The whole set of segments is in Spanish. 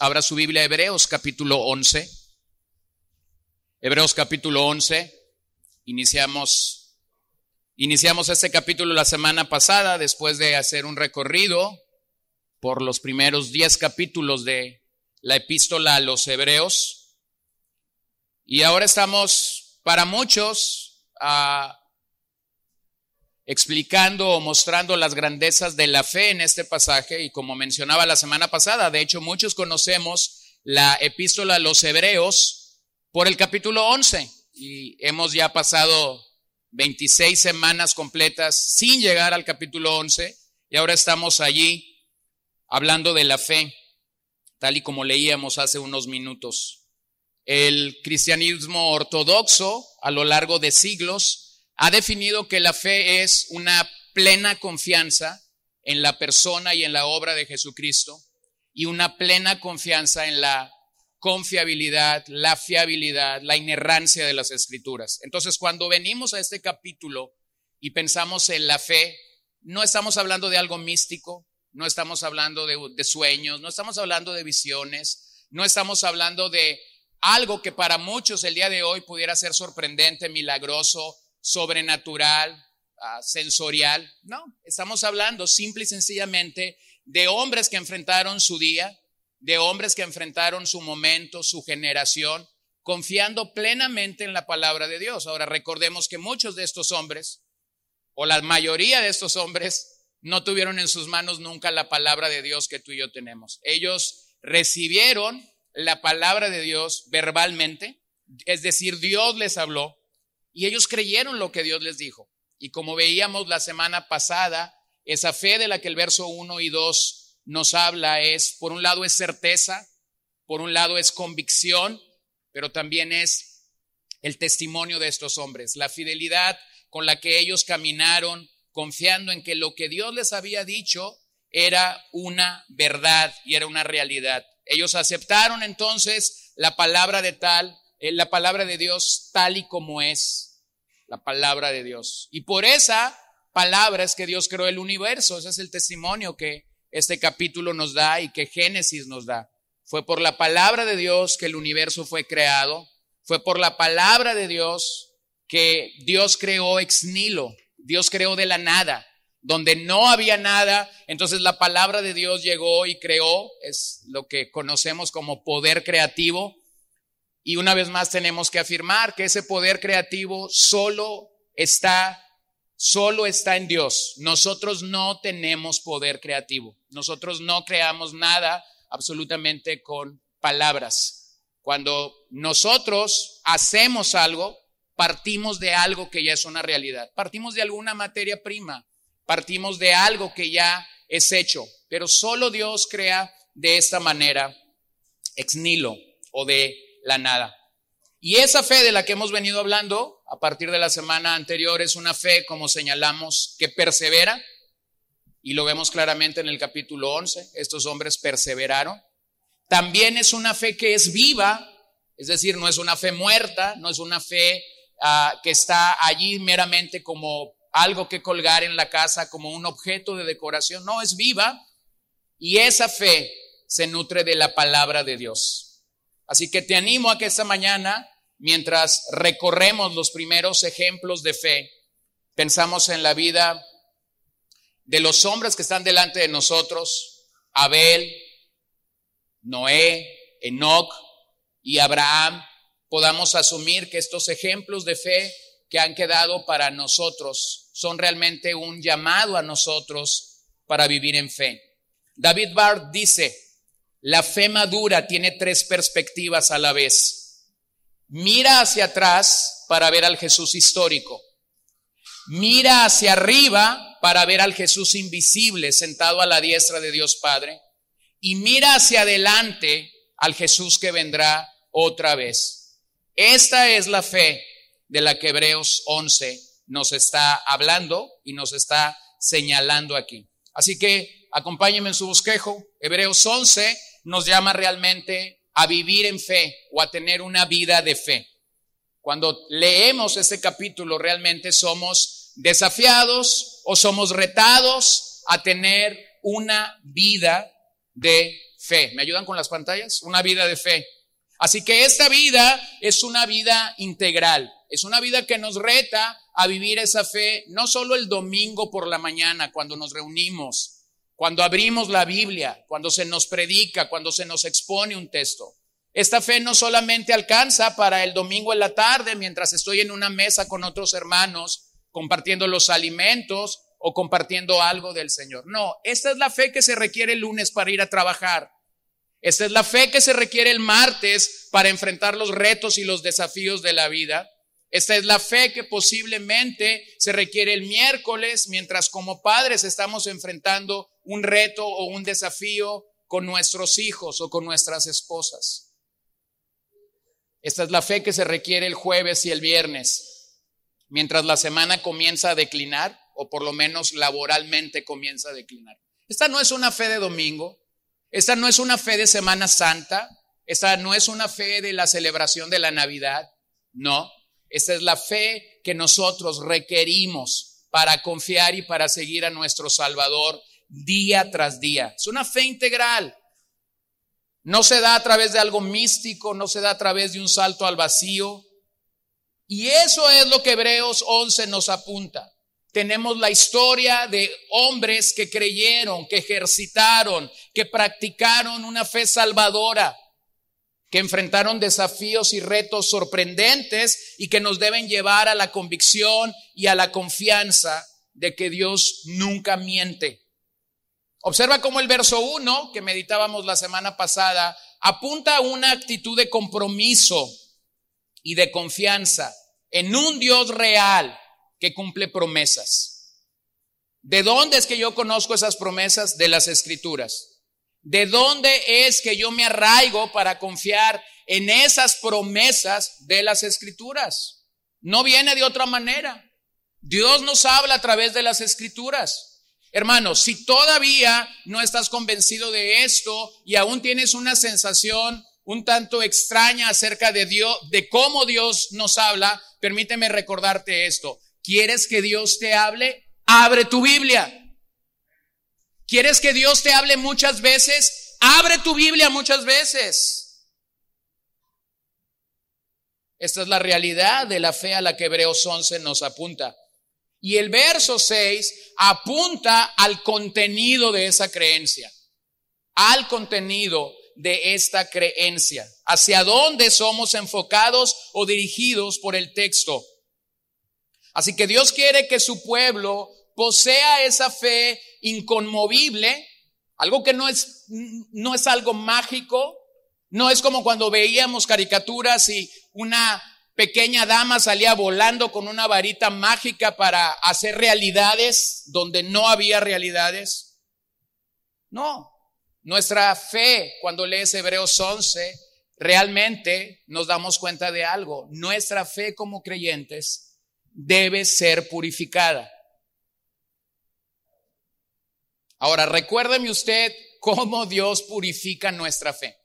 Abra su Biblia, Hebreos capítulo 11. Hebreos capítulo 11. Iniciamos, iniciamos este capítulo la semana pasada después de hacer un recorrido por los primeros 10 capítulos de la epístola a los Hebreos. Y ahora estamos, para muchos, a explicando o mostrando las grandezas de la fe en este pasaje. Y como mencionaba la semana pasada, de hecho muchos conocemos la epístola a los hebreos por el capítulo 11 y hemos ya pasado 26 semanas completas sin llegar al capítulo 11 y ahora estamos allí hablando de la fe, tal y como leíamos hace unos minutos. El cristianismo ortodoxo a lo largo de siglos ha definido que la fe es una plena confianza en la persona y en la obra de Jesucristo y una plena confianza en la confiabilidad, la fiabilidad, la inerrancia de las escrituras. Entonces, cuando venimos a este capítulo y pensamos en la fe, no estamos hablando de algo místico, no estamos hablando de, sueños, no estamos hablando de visiones, no estamos hablando de algo que para muchos el día de hoy pudiera ser sorprendente, milagroso, sobrenatural, ah, sensorial. No, estamos hablando simple y sencillamente de hombres que enfrentaron su día, de hombres que enfrentaron su momento, su generación, confiando plenamente en la palabra de Dios. Ahora recordemos que muchos de estos hombres, o la mayoría de estos hombres, no tuvieron en sus manos nunca la palabra de Dios que tú y yo tenemos. Ellos recibieron la palabra de Dios verbalmente, es decir, Dios les habló, y ellos creyeron lo que Dios les dijo. Y como veíamos la semana pasada, esa fe de la que el verso 1 y 2 nos habla es, por un lado es certeza, por un lado es convicción, pero también es el testimonio de estos hombres, la fidelidad con la que ellos caminaron, confiando en que lo que Dios les había dicho era una verdad y era una realidad. Ellos aceptaron entonces la palabra de tal, eh, la palabra de Dios tal y como es la palabra de Dios. Y por esa palabra es que Dios creó el universo. Ese es el testimonio que este capítulo nos da y que Génesis nos da. Fue por la palabra de Dios que el universo fue creado. Fue por la palabra de Dios que Dios creó ex nilo. Dios creó de la nada. Donde no había nada, entonces la palabra de Dios llegó y creó, es lo que conocemos como poder creativo, y una vez más tenemos que afirmar que ese poder creativo solo está, solo está en Dios. Nosotros no tenemos poder creativo. Nosotros no creamos nada absolutamente con palabras. Cuando nosotros hacemos algo, partimos de algo que ya es una realidad. Partimos de alguna materia prima. Partimos de algo que ya es hecho. Pero solo Dios crea de esta manera ex nilo o de la nada. Y esa fe de la que hemos venido hablando a partir de la semana anterior es una fe, como señalamos, que persevera. Y lo vemos claramente en el capítulo 11. Estos hombres perseveraron. También es una fe que es viva, es decir, no es una fe muerta, no es una fe ah, que está allí meramente como algo que colgar en la casa, como un objeto de decoración. No, es viva. Y esa fe se nutre de la palabra de Dios. Así que te animo a que esta mañana, mientras recorremos los primeros ejemplos de fe, pensamos en la vida de los hombres que están delante de nosotros, Abel, Noé, Enoch y Abraham, podamos asumir que estos ejemplos de fe que han quedado para nosotros son realmente un llamado a nosotros para vivir en fe. David Barth dice, la fe madura tiene tres perspectivas a la vez. Mira hacia atrás para ver al Jesús histórico. Mira hacia arriba para ver al Jesús invisible sentado a la diestra de Dios Padre. Y mira hacia adelante al Jesús que vendrá otra vez. Esta es la fe de la que Hebreos 11 nos está hablando y nos está señalando aquí. Así que acompáñenme en su bosquejo. Hebreos 11 nos llama realmente a vivir en fe o a tener una vida de fe. Cuando leemos este capítulo realmente somos desafiados o somos retados a tener una vida de fe. ¿Me ayudan con las pantallas? Una vida de fe. Así que esta vida es una vida integral, es una vida que nos reta a vivir esa fe no solo el domingo por la mañana cuando nos reunimos, cuando abrimos la Biblia, cuando se nos predica, cuando se nos expone un texto. Esta fe no solamente alcanza para el domingo en la tarde mientras estoy en una mesa con otros hermanos compartiendo los alimentos o compartiendo algo del Señor. No, esta es la fe que se requiere el lunes para ir a trabajar. Esta es la fe que se requiere el martes para enfrentar los retos y los desafíos de la vida. Esta es la fe que posiblemente se requiere el miércoles mientras como padres estamos enfrentando un reto o un desafío con nuestros hijos o con nuestras esposas. Esta es la fe que se requiere el jueves y el viernes. Mientras la semana comienza a declinar o por lo menos laboralmente comienza a declinar. Esta no es una fe de domingo, esta no es una fe de Semana Santa, esta no es una fe de la celebración de la Navidad, no, esta es la fe que nosotros requerimos para confiar y para seguir a nuestro Salvador día tras día. Es una fe integral. No se da a través de algo místico, no se da a través de un salto al vacío. Y eso es lo que Hebreos 11 nos apunta. Tenemos la historia de hombres que creyeron, que ejercitaron, que practicaron una fe salvadora que enfrentaron desafíos y retos sorprendentes y que nos deben llevar a la convicción y a la confianza de que Dios nunca miente. Observa cómo el verso 1 que meditábamos la semana pasada apunta a una actitud de compromiso y de confianza en un Dios real que cumple promesas. ¿De dónde es que yo conozco esas promesas? De las escrituras. ¿De dónde es que yo me arraigo para confiar en esas promesas de las escrituras? No viene de otra manera. Dios nos habla a través de las escrituras. Hermanos, si todavía no estás convencido de esto y aún tienes una sensación un tanto extraña acerca de Dios, de cómo Dios nos habla, permíteme recordarte esto. ¿Quieres que Dios te hable? Abre tu Biblia. ¿Quieres que Dios te hable muchas veces? Abre tu Biblia muchas veces. Esta es la realidad de la fe a la que Hebreos 11 nos apunta. Y el verso 6 apunta al contenido de esa creencia, al contenido de esta creencia, hacia dónde somos enfocados o dirigidos por el texto. Así que Dios quiere que su pueblo posea esa fe inconmovible, algo que no es, no es algo mágico, no es como cuando veíamos caricaturas y una pequeña dama salía volando con una varita mágica para hacer realidades donde no había realidades. No, nuestra fe, cuando lees Hebreos 11, realmente nos damos cuenta de algo. Nuestra fe como creyentes debe ser purificada. Ahora, recuérdeme usted cómo Dios purifica nuestra fe.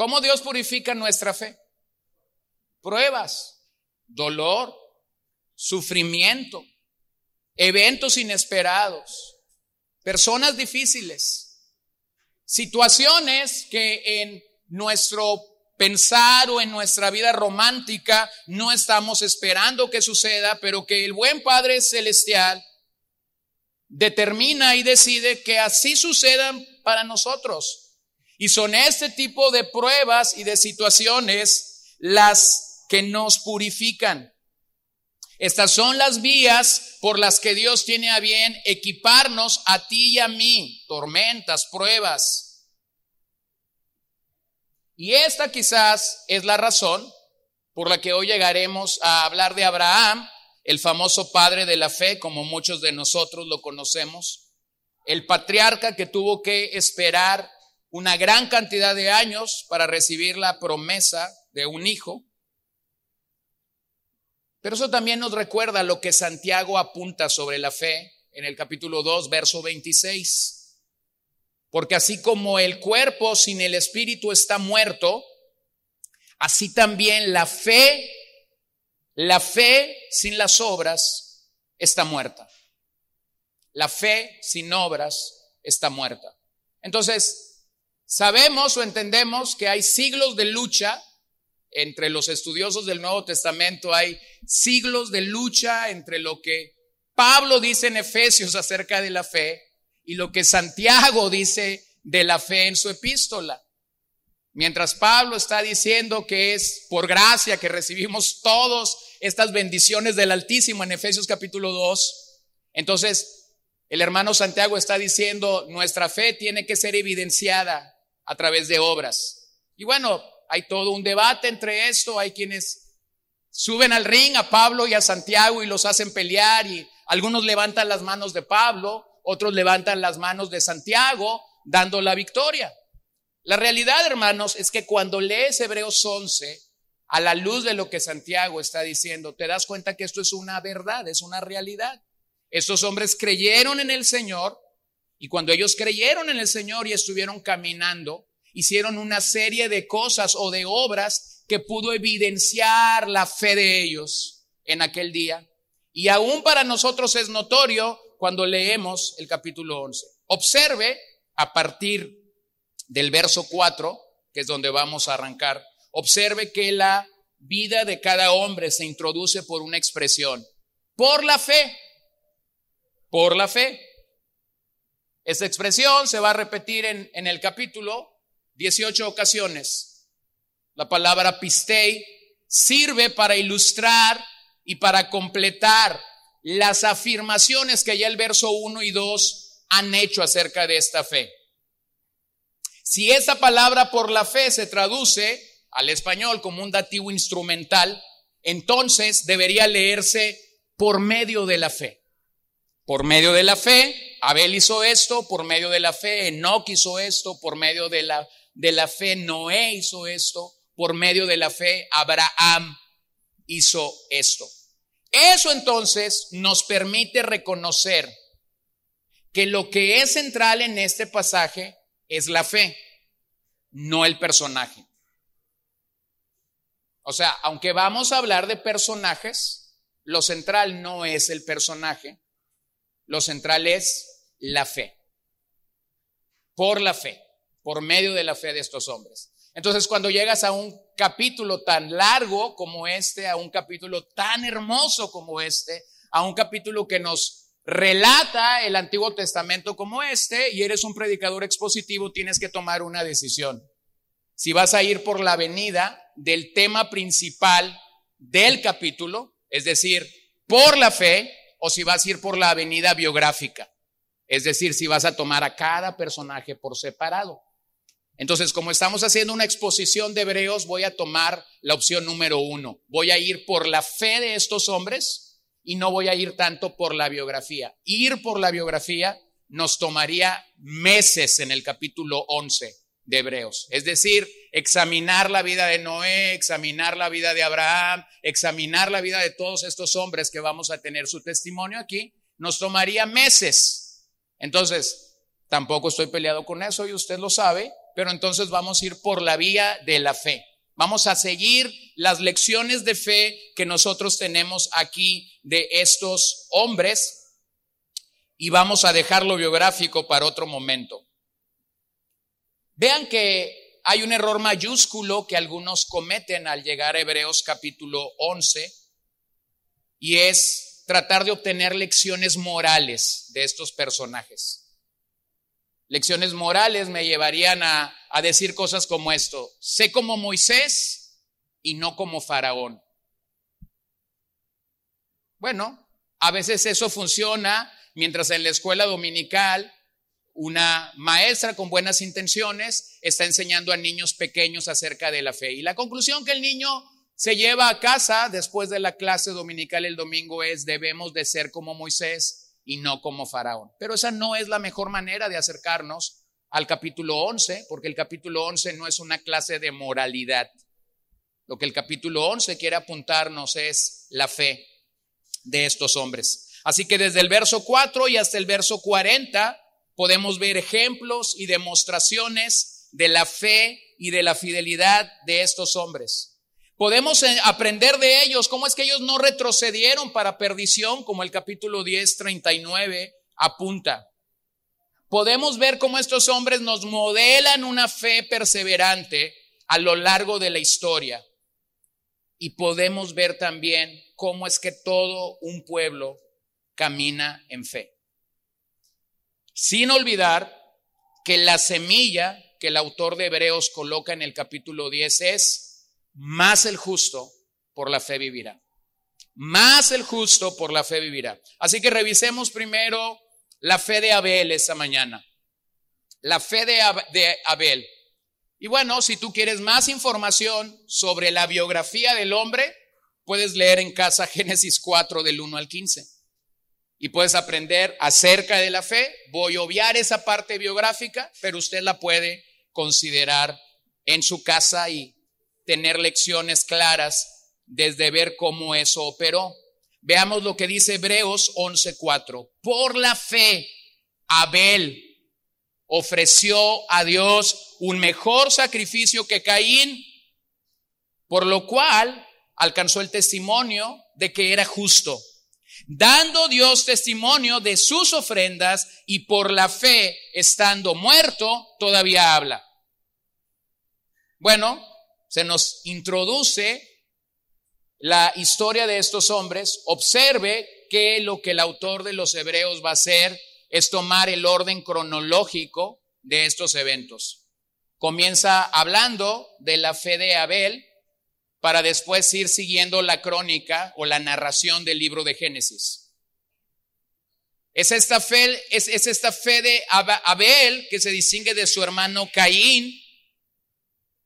¿Cómo Dios purifica nuestra fe? Pruebas, dolor, sufrimiento, eventos inesperados, personas difíciles, situaciones que en nuestro pensar o en nuestra vida romántica no estamos esperando que suceda, pero que el buen Padre Celestial determina y decide que así sucedan para nosotros. Y son este tipo de pruebas y de situaciones las que nos purifican. Estas son las vías por las que Dios tiene a bien equiparnos a ti y a mí, tormentas, pruebas. Y esta quizás es la razón por la que hoy llegaremos a hablar de Abraham el famoso padre de la fe, como muchos de nosotros lo conocemos, el patriarca que tuvo que esperar una gran cantidad de años para recibir la promesa de un hijo. Pero eso también nos recuerda lo que Santiago apunta sobre la fe en el capítulo 2, verso 26. Porque así como el cuerpo sin el espíritu está muerto, así también la fe la fe sin las obras está muerta. La fe sin obras está muerta. Entonces, sabemos o entendemos que hay siglos de lucha entre los estudiosos del Nuevo Testamento, hay siglos de lucha entre lo que Pablo dice en Efesios acerca de la fe y lo que Santiago dice de la fe en su epístola. Mientras Pablo está diciendo que es por gracia que recibimos todas estas bendiciones del Altísimo en Efesios capítulo 2, entonces el hermano Santiago está diciendo nuestra fe tiene que ser evidenciada a través de obras. Y bueno, hay todo un debate entre esto, hay quienes suben al ring a Pablo y a Santiago y los hacen pelear y algunos levantan las manos de Pablo, otros levantan las manos de Santiago, dando la victoria. La realidad, hermanos, es que cuando lees Hebreos 11, a la luz de lo que Santiago está diciendo, te das cuenta que esto es una verdad, es una realidad. Estos hombres creyeron en el Señor y cuando ellos creyeron en el Señor y estuvieron caminando, hicieron una serie de cosas o de obras que pudo evidenciar la fe de ellos en aquel día. Y aún para nosotros es notorio cuando leemos el capítulo 11. Observe a partir del verso 4, que es donde vamos a arrancar, observe que la vida de cada hombre se introduce por una expresión, por la fe, por la fe. Esta expresión se va a repetir en, el capítulo 18 ocasiones. La palabra pistei sirve para ilustrar y para completar las afirmaciones que ya el verso 1 y 2 han hecho acerca de esta fe. Si esa palabra por la fe se traduce al español como un dativo instrumental, entonces debería leerse por medio de la fe. Por medio de la fe, Abel hizo esto, por medio de la fe, Enoch hizo esto, por medio de la de la fe Noé hizo esto, por medio de la fe Abraham hizo esto. Eso entonces nos permite reconocer que lo que es central en este pasaje es la fe, no el personaje. O sea, aunque vamos a hablar de personajes, lo central no es el personaje, lo central es la fe. Por la fe por medio de la fe de estos hombres. Entonces, cuando llegas a un capítulo tan largo como este, a un capítulo tan hermoso como este, a un capítulo que nos relata el Antiguo Testamento como este, y eres un predicador expositivo, tienes que tomar una decisión. Si vas a ir por la avenida del tema principal del capítulo, es decir, por la fe, o si vas a ir por la avenida biográfica, es decir, si vas a tomar a cada personaje por separado. Entonces, como estamos haciendo una exposición de Hebreos, voy a tomar la opción número uno. Voy a ir por la fe de estos hombres y no voy a ir tanto por la biografía. Ir por la biografía nos tomaría meses en el capítulo 11 de Hebreos. Es decir, examinar la vida de Noé, examinar la vida de Abraham, examinar la vida de todos estos hombres que vamos a tener su testimonio aquí, nos tomaría meses. Entonces, tampoco estoy peleado con eso y usted lo sabe pero entonces vamos a ir por la vía de la fe. Vamos a seguir las lecciones de fe que nosotros tenemos aquí de estos hombres y vamos a dejar lo biográfico para otro momento. Vean que hay un error mayúsculo que algunos cometen al llegar a Hebreos capítulo 11 y es tratar de obtener lecciones morales de estos personajes. Lecciones morales me llevarían a, decir cosas como esto. Sé como Moisés y no como Faraón. Bueno, a veces eso funciona mientras en la escuela dominical una maestra con buenas intenciones está enseñando a niños pequeños acerca de la fe. Y la conclusión que el niño se lleva a casa después de la clase dominical el domingo es debemos de ser como Moisés y no como Faraón. Pero esa no es la mejor manera de acercarnos al capítulo 11, porque el capítulo 11 no es una clase de moralidad. Lo que el capítulo 11 quiere apuntarnos es la fe de estos hombres. Así que desde el verso 4 y hasta el verso 40 podemos ver ejemplos y demostraciones de la fe y de la fidelidad de estos hombres. Podemos eh, aprender de ellos cómo es que ellos no retrocedieron para perdición, como el capítulo 10, 39 apunta. podemos ver cómo estos hombres nos modelan una fe perseverante a lo largo de la historia. Y podemos ver también cómo es que todo un pueblo camina en fe. Sin olvidar que la semilla que el autor de Hebreos coloca en el capítulo 10 es, más el justo por la fe vivirá. Más el justo por la fe vivirá. Así que revisemos primero la fe de Abel esta mañana. La fe de, Abel. Y bueno, si tú quieres más información sobre la biografía del hombre, puedes leer en casa Génesis 4 del 1 al 15. Y puedes aprender acerca de la fe. Voy a obviar esa parte biográfica, pero usted la puede considerar en su casa y tener lecciones claras desde ver cómo eso operó. Veamos lo que dice Hebreos 11:4. Por la fe, Abel ofreció a Dios un mejor sacrificio que Caín, por lo cual alcanzó el testimonio de que era justo, dando Dios testimonio de sus ofrendas y por la fe, estando muerto, todavía habla. Bueno, se nos introduce la historia de estos hombres, observe que lo que el autor de los Hebreos va a hacer es tomar el orden cronológico de estos eventos. Comienza hablando de la fe de Abel para después ir siguiendo la crónica o la narración del libro de Génesis. Es esta fe, de Abel que se distingue de su hermano Caín,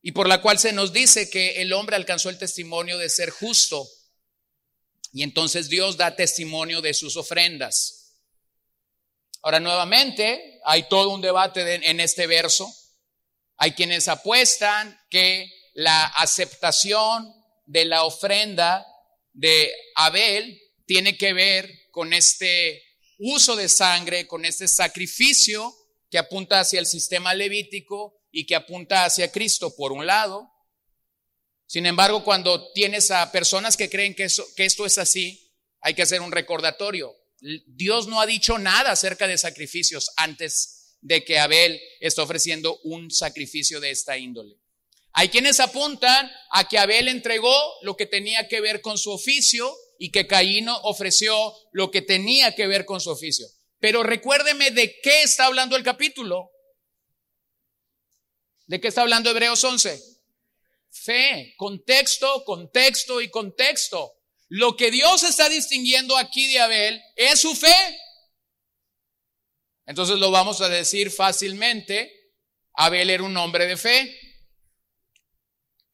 y por la cual se nos dice que el hombre alcanzó el testimonio de ser justo. Y entonces Dios da testimonio de sus ofrendas. Ahora nuevamente hay todo un debate en este verso. Hay quienes apuestan que la aceptación de la ofrenda de Abel tiene que ver con este uso de sangre, con este sacrificio que apunta hacia el sistema levítico y que apunta hacia Cristo por un lado. Sin embargo, cuando tienes a personas que creen que, esto es así, hay que hacer un recordatorio. Dios no ha dicho nada acerca de sacrificios antes de que Abel esté ofreciendo un sacrificio de esta índole. Hay quienes apuntan a que Abel entregó lo que tenía que ver con su oficio y que Caíno ofreció lo que tenía que ver con su oficio. Pero recuérdeme de qué está hablando el capítulo. ¿De qué está hablando Hebreos 11? Fe, contexto, contexto y contexto. Lo que Dios está distinguiendo aquí de Abel es su fe. Entonces lo vamos a decir fácilmente. Abel era un hombre de fe.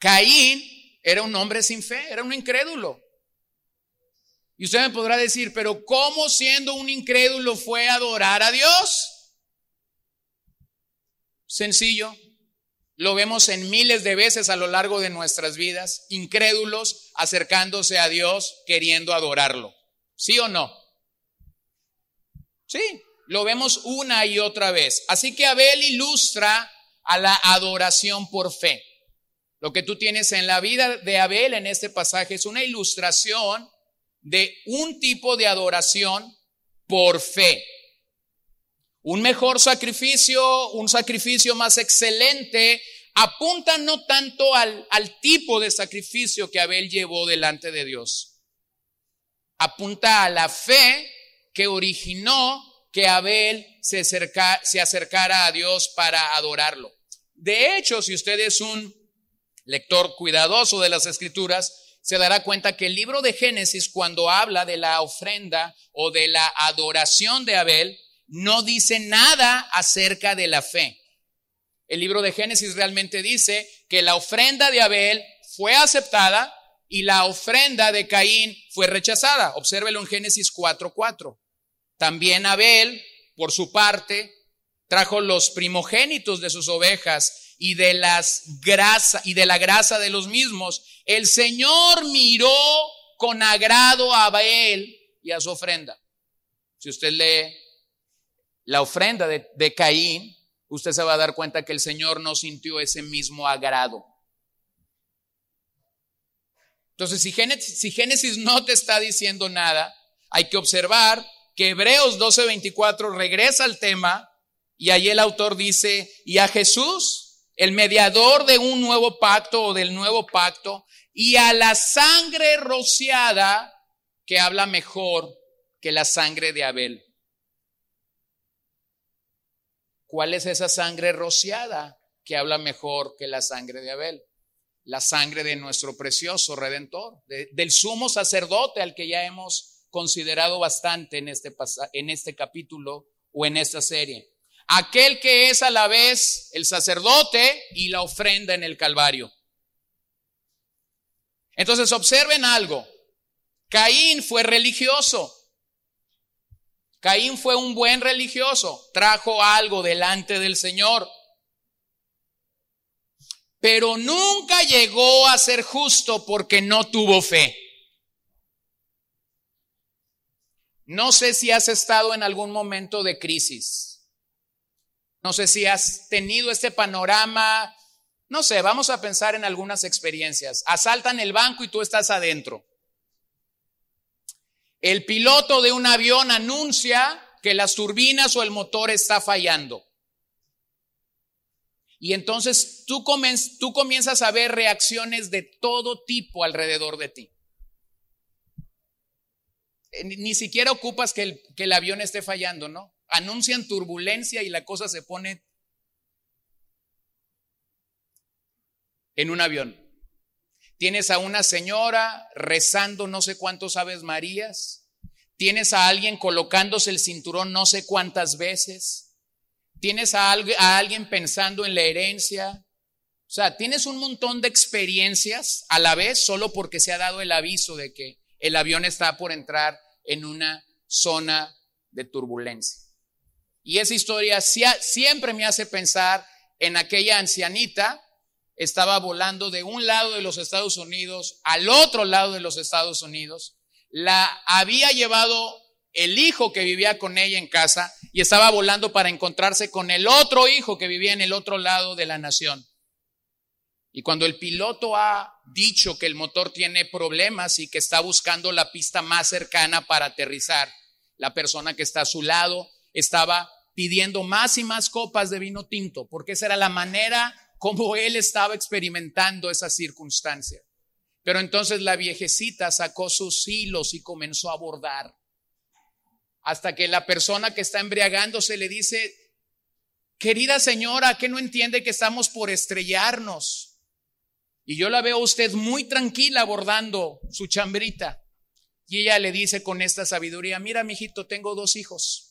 Caín era un hombre sin fe, era un incrédulo. Y usted me podrá decir, pero ¿cómo siendo un incrédulo fue adorar a Dios? Sencillo. Lo vemos en miles de veces a lo largo de nuestras vidas, incrédulos acercándose a Dios queriendo adorarlo. ¿Sí o no? Sí, lo vemos una y otra vez. Así que Abel ilustra a la adoración por fe. Lo que tú tienes en la vida de Abel en este pasaje es una ilustración de un tipo de adoración por fe. Un mejor sacrificio, un sacrificio más excelente, apunta no tanto al, tipo de sacrificio que Abel llevó delante de Dios. Apunta a la fe que originó que Abel se, se acercara a Dios para adorarlo. De hecho, si usted es un lector cuidadoso de las escrituras, se dará cuenta que el libro de Génesis, cuando habla de la ofrenda o de la adoración de Abel, no dice nada acerca de la fe. El libro de Génesis realmente dice que la ofrenda de Abel fue aceptada y la ofrenda de Caín fue rechazada. Obsérvelo en Génesis 4:4. También Abel, por su parte, trajo los primogénitos de sus ovejas y de las grasa y de la grasa de los mismos. El Señor miró con agrado a Abel y a su ofrenda. Si usted lee la ofrenda de, Caín, usted se va a dar cuenta que el Señor no sintió ese mismo agrado. Entonces, si Génesis, si Génesis no te está diciendo nada, hay que observar que Hebreos 12:24 regresa al tema Y ahí el autor dice, y a Jesús, el mediador de un nuevo pacto o del nuevo pacto, y a la sangre rociada que habla mejor que la sangre de Abel. ¿Cuál es esa sangre rociada que habla mejor que la sangre de Abel? La sangre de nuestro precioso redentor, del sumo sacerdote al que ya hemos considerado bastante en este, en este capítulo o en esta serie. Aquel que es a la vez el sacerdote y la ofrenda en el Calvario. Entonces observen algo. Caín fue religioso. Caín fue un buen religioso, trajo algo delante del Señor, pero nunca llegó a ser justo porque no tuvo fe. No sé si has estado en algún momento de crisis. No sé si has tenido este panorama. No sé, vamos a pensar en algunas experiencias. Asaltan el banco y tú estás adentro. El piloto de un avión anuncia que las turbinas o el motor está fallando. Y entonces tú, tú comienzas a ver reacciones de todo tipo alrededor de ti. Eh, ni siquiera ocupas que el, que el avión esté fallando, ¿no? Anuncian turbulencia y la cosa se pone en un avión. Tienes a una señora rezando no sé cuántos aves marías. Tienes a alguien colocándose el cinturón no sé cuántas veces. Tienes a, alguien pensando en la herencia. O sea, tienes un montón de experiencias a la vez solo porque se ha dado el aviso de que el avión está por entrar en una zona de turbulencia. Y esa historia siempre me hace pensar en aquella ancianita estaba volando de un lado de los Estados Unidos al otro lado de los Estados Unidos. La había llevado el hijo que vivía con ella en casa y estaba volando para encontrarse con el otro hijo que vivía en el otro lado de la nación. Y cuando el piloto ha dicho que el motor tiene problemas y que está buscando la pista más cercana para aterrizar, la persona que está a su lado estaba pidiendo más y más copas de vino tinto, porque esa era la manera como él estaba experimentando esa circunstancia. Pero entonces la viejecita sacó sus hilos y comenzó a bordar. Hasta que la persona que está embriagándose le dice, querida señora, ¿qué no entiende que estamos por estrellarnos? Y yo la veo a usted muy tranquila bordando su chambrita. Y ella le dice con esta sabiduría, mira, mijito, tengo dos hijos.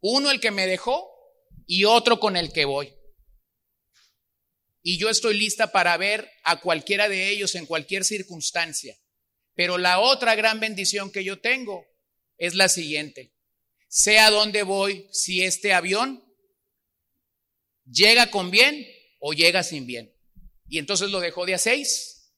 Uno el que me dejó y otro con el que voy y yo estoy lista para ver a cualquiera de ellos en cualquier circunstancia. Pero la otra gran bendición que yo tengo es la siguiente. Sé a dónde voy si este avión llega con bien o llega sin bien. Y entonces lo dejó de a seis.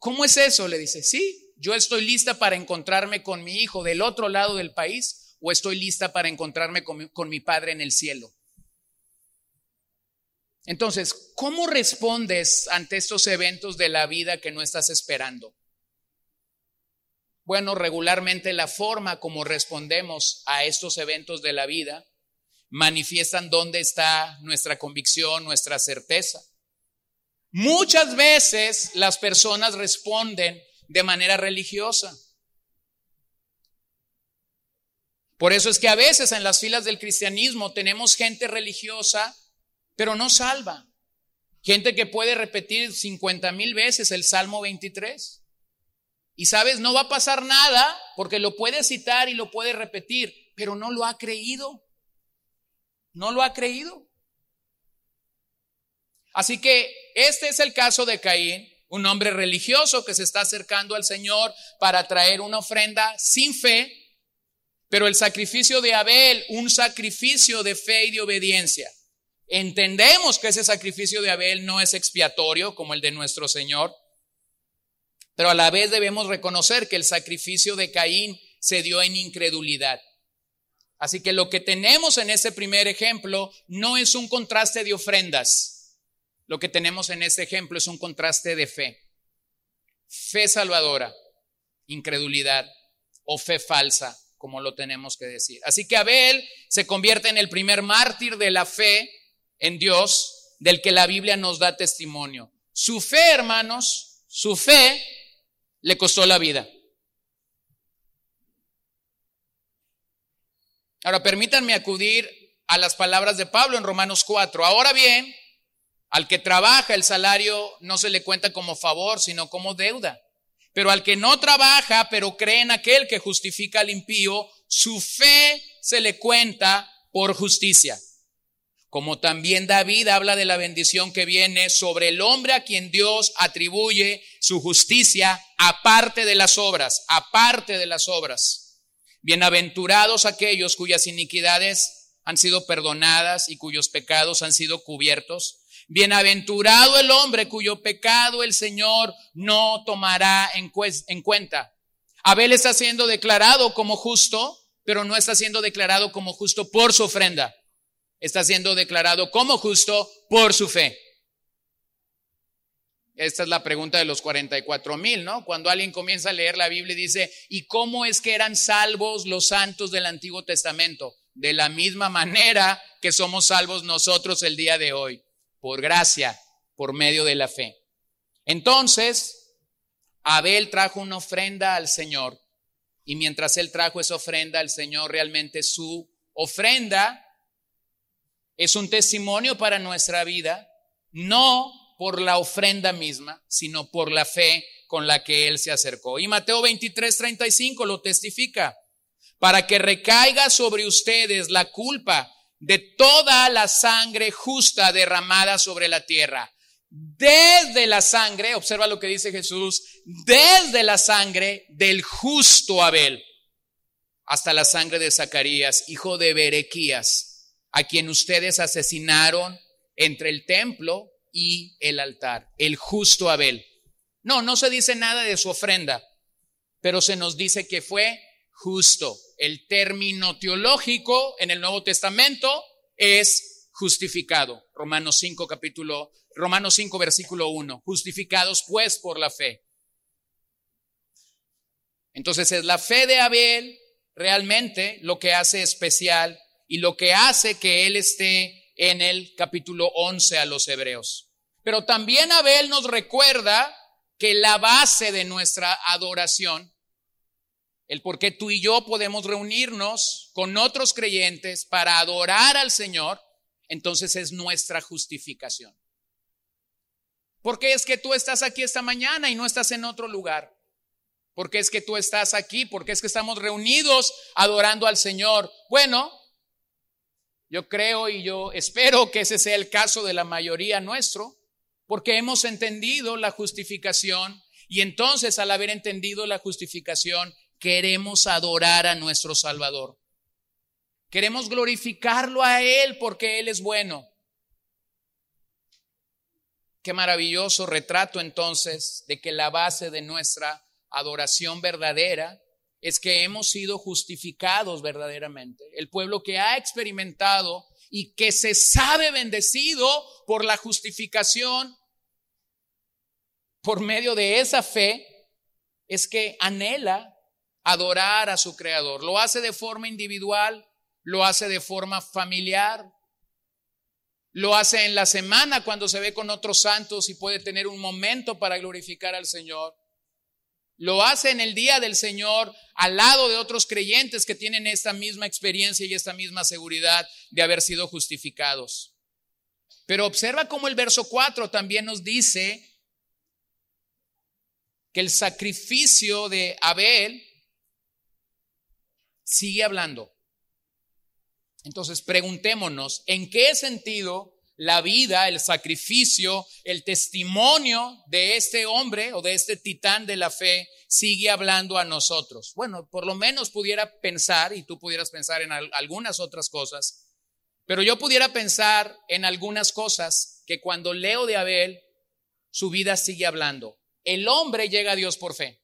¿Cómo es eso? Le dice, sí, yo estoy lista para encontrarme con mi hijo del otro lado del país o estoy lista para encontrarme con mi, con mi padre en el cielo. Entonces, ¿cómo respondes ante estos eventos de la vida que no estás esperando? Bueno, regularmente la forma como respondemos a estos eventos de la vida manifiestan dónde está nuestra convicción, nuestra certeza. Muchas veces las personas responden de manera religiosa. Por eso es que a veces en las filas del cristianismo tenemos gente religiosa pero no salva. Gente que puede repetir 50 mil veces el Salmo 23. Y sabes, no va a pasar nada porque lo puede citar y lo puede repetir, pero no lo ha creído. No lo ha creído. Así que este es el caso de Caín, un hombre religioso que se está acercando al Señor para traer una ofrenda sin fe, pero el sacrificio de Abel, un sacrificio de fe y de obediencia. Entendemos que ese sacrificio de Abel no es expiatorio como el de nuestro Señor, pero a la vez debemos reconocer que el sacrificio de Caín se dio en incredulidad. Así que lo que tenemos en este primer ejemplo no es un contraste de ofrendas. Lo que tenemos en este ejemplo es un contraste de fe. Fe salvadora, incredulidad o fe falsa, como lo tenemos que decir. Así que Abel se convierte en el primer mártir de la fe en Dios, del que la Biblia nos da testimonio. Su fe, hermanos, su fe le costó la vida. Ahora permítanme acudir a las palabras de Pablo en Romanos 4. Ahora bien, al que trabaja el salario no se le cuenta como favor, sino como deuda. Pero al que no trabaja, pero cree en aquel que justifica al impío, su fe se le cuenta por justicia. Como también David habla de la bendición que viene sobre el hombre a quien Dios atribuye su justicia aparte de las obras, aparte de las obras. Bienaventurados aquellos cuyas iniquidades han sido perdonadas y cuyos pecados han sido cubiertos. Bienaventurado el hombre cuyo pecado el Señor no tomará en, cuenta. Abel está siendo declarado como justo, pero no está siendo declarado como justo por su ofrenda. Está siendo declarado como justo por su fe. Esta es la pregunta de los 44 mil, ¿no? Cuando alguien comienza a leer la Biblia y dice, ¿y cómo es que eran salvos los santos del Antiguo Testamento? De la misma manera que somos salvos nosotros el día de hoy por gracia, por medio de la fe. Entonces, Abel trajo una ofrenda al Señor y mientras él trajo esa ofrenda al Señor, realmente su ofrenda es un testimonio para nuestra vida, no por la ofrenda misma, sino por la fe con la que él se acercó. Y Mateo 23, 35 lo testifica, para que recaiga sobre ustedes la culpa de toda la sangre justa derramada sobre la tierra. Desde la sangre, observa lo que dice Jesús, desde la sangre del justo Abel hasta la sangre de Zacarías, hijo de Berequías, a quien ustedes asesinaron entre el templo y el altar, el justo Abel. No, no se dice nada de su ofrenda, pero se nos dice que fue justo. El término teológico en el Nuevo Testamento es justificado. Romanos 5 capítulo Romanos 5 versículo 1. Justificados pues por la fe. Entonces es la fe de Abel realmente lo que hace especial y lo que hace que él esté en el capítulo 11 a los hebreos. Pero también Abel nos recuerda que la base de nuestra adoración el por qué tú y yo podemos reunirnos con otros creyentes para adorar al Señor, entonces es nuestra justificación. ¿Por qué es que tú estás aquí esta mañana y no estás en otro lugar? ¿Por qué es que tú estás aquí? ¿Por qué es que estamos reunidos adorando al Señor? Bueno, yo creo y yo espero que ese sea el caso de la mayoría nuestro, porque hemos entendido la justificación y entonces al haber entendido la justificación queremos adorar a nuestro Salvador. Queremos glorificarlo a Él porque Él es bueno. Qué maravilloso retrato entonces de que la base de nuestra adoración verdadera es que hemos sido justificados verdaderamente. El pueblo que ha experimentado y que se sabe bendecido por la justificación, por medio de esa fe, es que anhela adorar a su creador. Lo hace de forma individual, lo hace de forma familiar, lo hace en la semana cuando se ve con otros santos y puede tener un momento para glorificar al Señor. Lo hace en el día del Señor al lado de otros creyentes que tienen esta misma experiencia y esta misma seguridad de haber sido justificados. Pero observa cómo el verso 4 también nos dice que el sacrificio de Abel sigue hablando. Entonces, preguntémonos, ¿en qué sentido la vida, el sacrificio, el testimonio de este hombre o de este titán de la fe sigue hablando a nosotros? Bueno, por lo menos pudiera pensar, y tú pudieras pensar en algunas otras cosas, pero yo pudiera pensar en algunas cosas que cuando leo de Abel, su vida sigue hablando. El hombre llega a Dios por fe.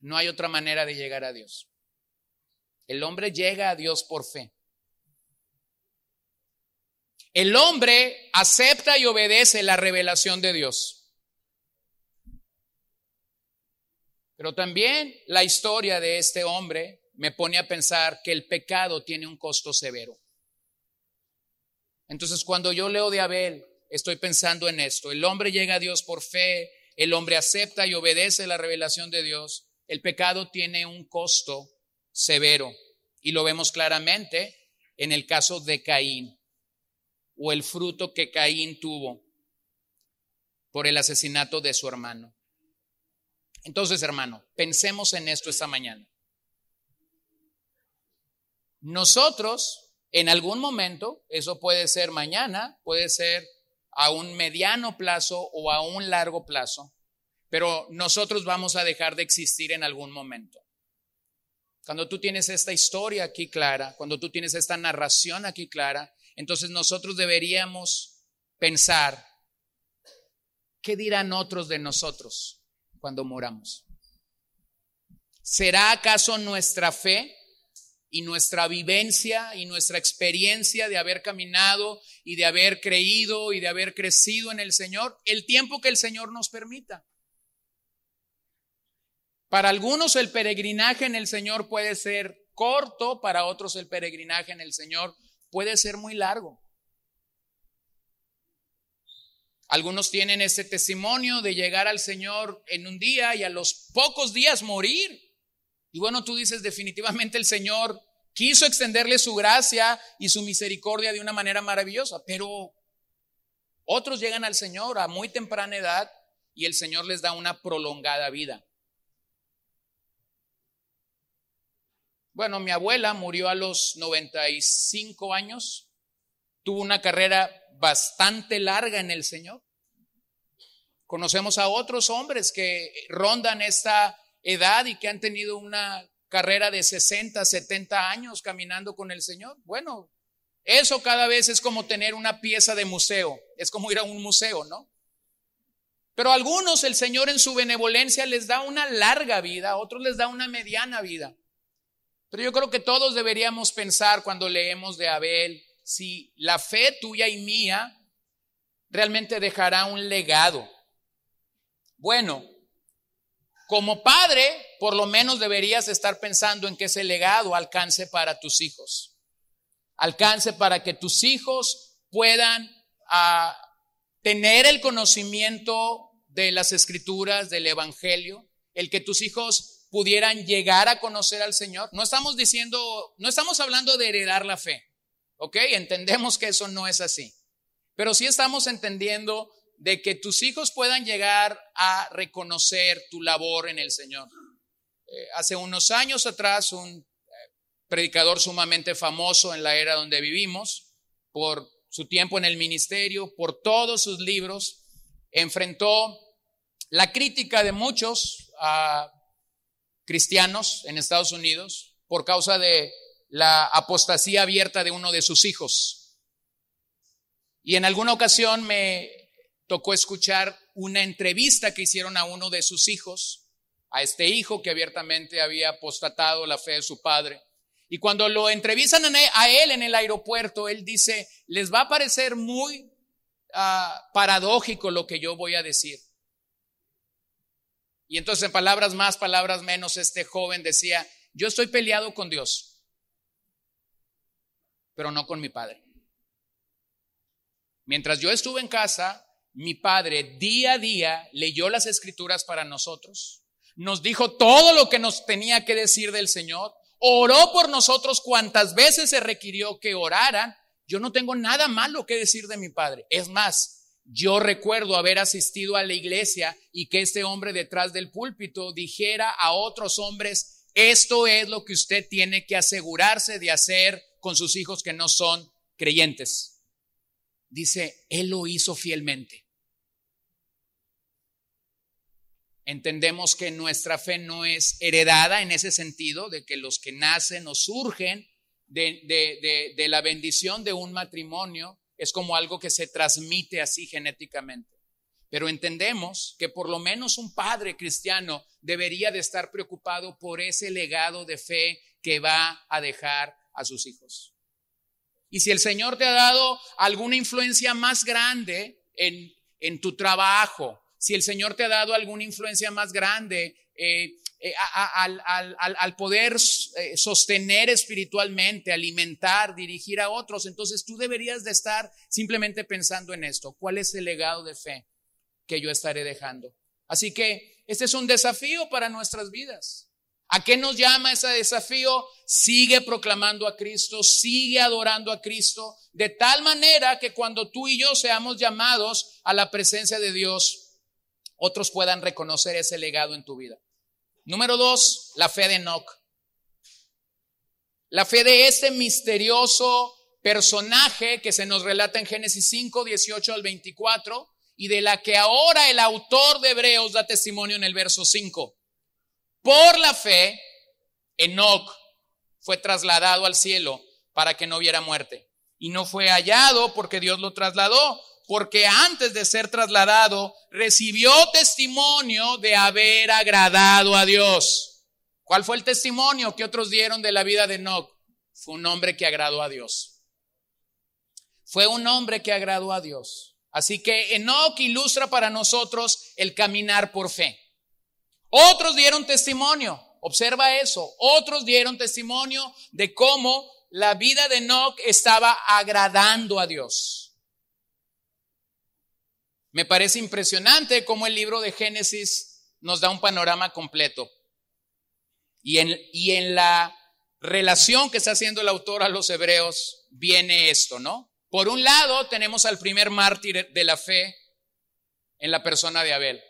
No hay otra manera de llegar a Dios. El hombre llega a Dios por fe. El hombre acepta y obedece la revelación de Dios. Pero también la historia de este hombre me pone a pensar que el pecado tiene un costo severo. Entonces, cuando yo leo de Abel, estoy pensando en esto. El hombre llega a Dios por fe, el hombre acepta y obedece la revelación de Dios. El pecado tiene un costo severo y lo vemos claramente en el caso de Caín o el fruto que Caín tuvo por el asesinato de su hermano. Entonces, hermano, pensemos en esto esta mañana. Nosotros, en algún momento, eso puede ser mañana, puede ser a un mediano plazo o a un largo plazo, pero nosotros vamos a dejar de existir en algún momento. Cuando tú tienes esta historia aquí clara, cuando tú tienes esta narración aquí clara, entonces nosotros deberíamos pensar, ¿qué dirán otros de nosotros cuando moramos? ¿Será acaso nuestra fe y nuestra vivencia y nuestra experiencia de haber caminado y de haber creído y de haber crecido en el Señor el tiempo que el Señor nos permita? Para algunos el peregrinaje en el Señor puede ser corto, para otros el peregrinaje en el Señor puede ser muy largo. Algunos tienen ese testimonio de llegar al Señor en un día y a los pocos días morir. Y bueno, tú dices definitivamente el Señor quiso extenderle su gracia y su misericordia de una manera maravillosa, pero otros llegan al Señor a muy temprana edad y el Señor les da una prolongada vida. Bueno, mi abuela murió a los 95 años, tuvo una carrera bastante larga en el Señor. Conocemos a otros hombres que rondan esta edad y que han tenido una carrera de 60, 70 años caminando con el Señor. Bueno, eso cada vez es como tener una pieza de museo, es como ir a un museo, ¿no? Pero a algunos el Señor en su benevolencia les da una larga vida, a otros les da una mediana vida. Pero yo creo que todos deberíamos pensar cuando leemos de Abel si la fe tuya y mía realmente dejará un legado. Bueno, como padre, por lo menos deberías estar pensando en que ese legado alcance para tus hijos. Alcance para que tus hijos puedan ah, tener el conocimiento de las escrituras, del Evangelio, el que tus hijos pudieran llegar a conocer al Señor. No estamos diciendo, no estamos hablando de heredar la fe, ¿ok? Entendemos que eso no es así. Pero sí estamos entendiendo de que tus hijos puedan llegar a reconocer tu labor en el Señor. Eh, hace unos años atrás, un eh, predicador sumamente famoso en la era donde vivimos, por su tiempo en el ministerio, por todos sus libros, enfrentó la crítica de muchos a cristianos en Estados Unidos por causa de la apostasía abierta de uno de sus hijos. Y en alguna ocasión me tocó escuchar una entrevista que hicieron a uno de sus hijos, a este hijo que abiertamente había apostatado la fe de su padre. Y cuando lo entrevistan a él en el aeropuerto, él dice, les va a parecer muy ah, paradójico lo que yo voy a decir. Y entonces en palabras más, palabras menos, este joven decía, yo estoy peleado con Dios, pero no con mi padre. Mientras yo estuve en casa, mi padre día a día leyó las escrituras para nosotros, nos dijo todo lo que nos tenía que decir del Señor, oró por nosotros cuantas veces se requirió que oraran. Yo no tengo nada malo que decir de mi padre. Es más, yo recuerdo haber asistido a la iglesia y que este hombre detrás del púlpito dijera a otros hombres, esto es lo que usted tiene que asegurarse de hacer con sus hijos que no son creyentes. Dice, él lo hizo fielmente. Entendemos que nuestra fe no es heredada en ese sentido, de que los que nacen o surgen de, la bendición de un matrimonio es como algo que se transmite así genéticamente. Pero entendemos que por lo menos un padre cristiano debería de estar preocupado por ese legado de fe que va a dejar a sus hijos. Y si el Señor te ha dado alguna influencia más grande en, en tu trabajo, si el Señor te ha dado alguna influencia más grande eh, eh, al, poder eh, sostener espiritualmente, alimentar, dirigir a otros. Entonces tú deberías de estar simplemente pensando en esto. ¿Cuál es el legado de fe que yo estaré dejando? Así que este es un desafío para nuestras vidas. ¿A qué nos llama ese desafío? Sigue proclamando a Cristo, sigue adorando a Cristo, de tal manera que cuando tú y yo seamos llamados a la presencia de Dios, otros puedan reconocer ese legado en tu vida. Número dos, la fe de Enoch. La fe de este misterioso personaje que se nos relata en Génesis 5, 18 al 24 y de la que ahora el autor de Hebreos da testimonio en el verso 5. Por la fe, Enoch fue trasladado al cielo para que no hubiera muerte. Y no fue hallado porque Dios lo trasladó, porque antes de ser trasladado recibió testimonio de haber agradado a Dios. ¿Cuál fue el testimonio que otros dieron de la vida de Enoch? Fue un hombre que agradó a Dios. Fue un hombre que agradó a Dios. Así que Enoch ilustra para nosotros el caminar por fe. Otros dieron testimonio, observa eso, otros dieron testimonio de cómo la vida de Enoch estaba agradando a Dios. Me parece impresionante cómo el libro de Génesis nos da un panorama completo. Y en, y en la relación que está haciendo el autor a los hebreos viene esto, ¿no? Por un lado tenemos al primer mártir de la fe en la persona de Abel.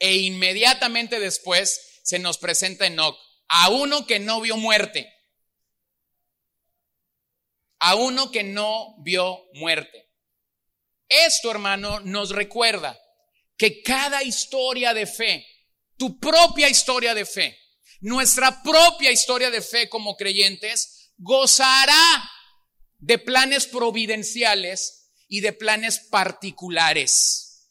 E inmediatamente después se nos presenta Enoch, a uno que no vio muerte. A uno que no vio muerte. Esto, hermano, nos recuerda que cada historia de fe, tu propia historia de fe, nuestra propia historia de fe como creyentes, gozará de planes providenciales y de planes particulares.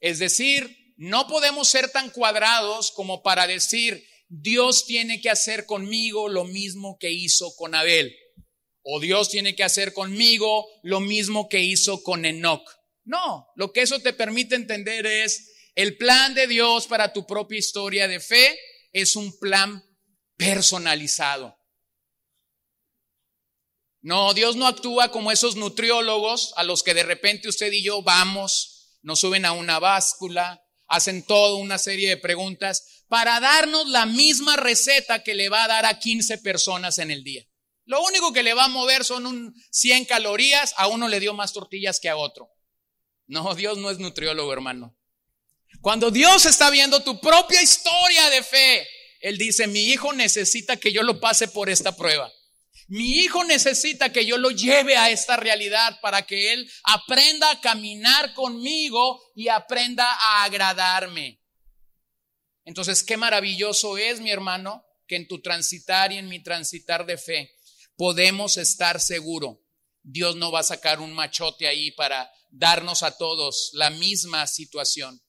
Es decir, no podemos ser tan cuadrados como para decir, Dios tiene que hacer conmigo lo mismo que hizo con Abel. O Dios tiene que hacer conmigo lo mismo que hizo con Enoch. No, lo que eso te permite entender es el plan de Dios para tu propia historia de fe es un plan personalizado. No, Dios no actúa como esos nutriólogos a los que de repente usted y yo vamos nos suben a una báscula, hacen toda una serie de preguntas para darnos la misma receta que le va a dar a 15 personas en el día. Lo único que le va a mover son un 100 calorías, a uno le dio más tortillas que a otro. No, Dios no es nutriólogo, hermano. Cuando Dios está viendo tu propia historia de fe, Él dice, mi hijo necesita que yo lo pase por esta prueba. Mi hijo necesita que yo lo lleve a esta realidad para que él aprenda a caminar conmigo y aprenda a agradarme. Entonces, qué maravilloso es, mi hermano, que en tu transitar y en mi transitar de fe podemos estar seguro. Dios no va a sacar un machote ahí para darnos a todos la misma situación.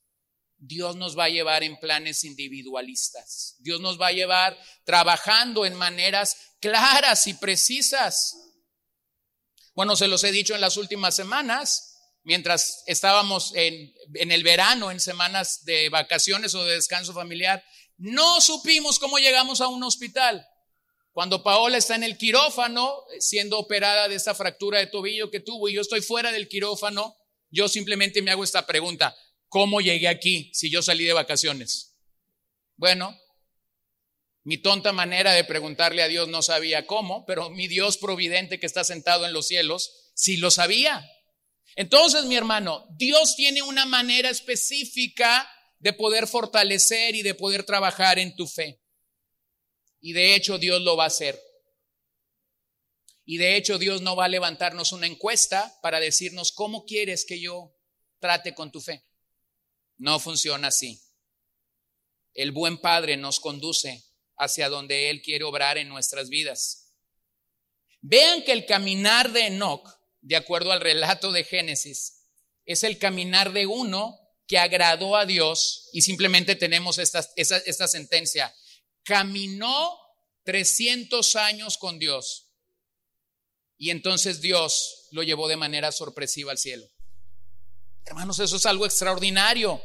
Dios nos va a llevar en planes individualistas. Dios nos va a llevar trabajando en maneras claras y precisas. Bueno, se los he dicho en las últimas semanas, mientras estábamos en, en el verano, en semanas de vacaciones o de descanso familiar, no supimos cómo llegamos a un hospital. Cuando Paola está en el quirófano, siendo operada de esta fractura de tobillo que tuvo, y yo estoy fuera del quirófano, yo simplemente me hago esta pregunta, ¿cómo llegué aquí si yo salí de vacaciones? Bueno, mi tonta manera de preguntarle a Dios no sabía cómo, pero mi Dios providente que está sentado en los cielos sí lo sabía. Entonces, mi hermano, Dios tiene una manera específica de poder fortalecer y de poder trabajar en tu fe. Y de hecho Dios lo va a hacer. Y de hecho Dios no va a levantarnos una encuesta para decirnos cómo quieres que yo trate con tu fe. No funciona así. El buen Padre nos conduce hacia donde Él quiere obrar en nuestras vidas. Vean que el caminar de Enoch, de acuerdo al relato de Génesis, es el caminar de uno que agradó a Dios y simplemente tenemos esta, esta, sentencia. Caminó 300 años con Dios y entonces Dios lo llevó de manera sorpresiva al cielo. Hermanos, eso es algo extraordinario.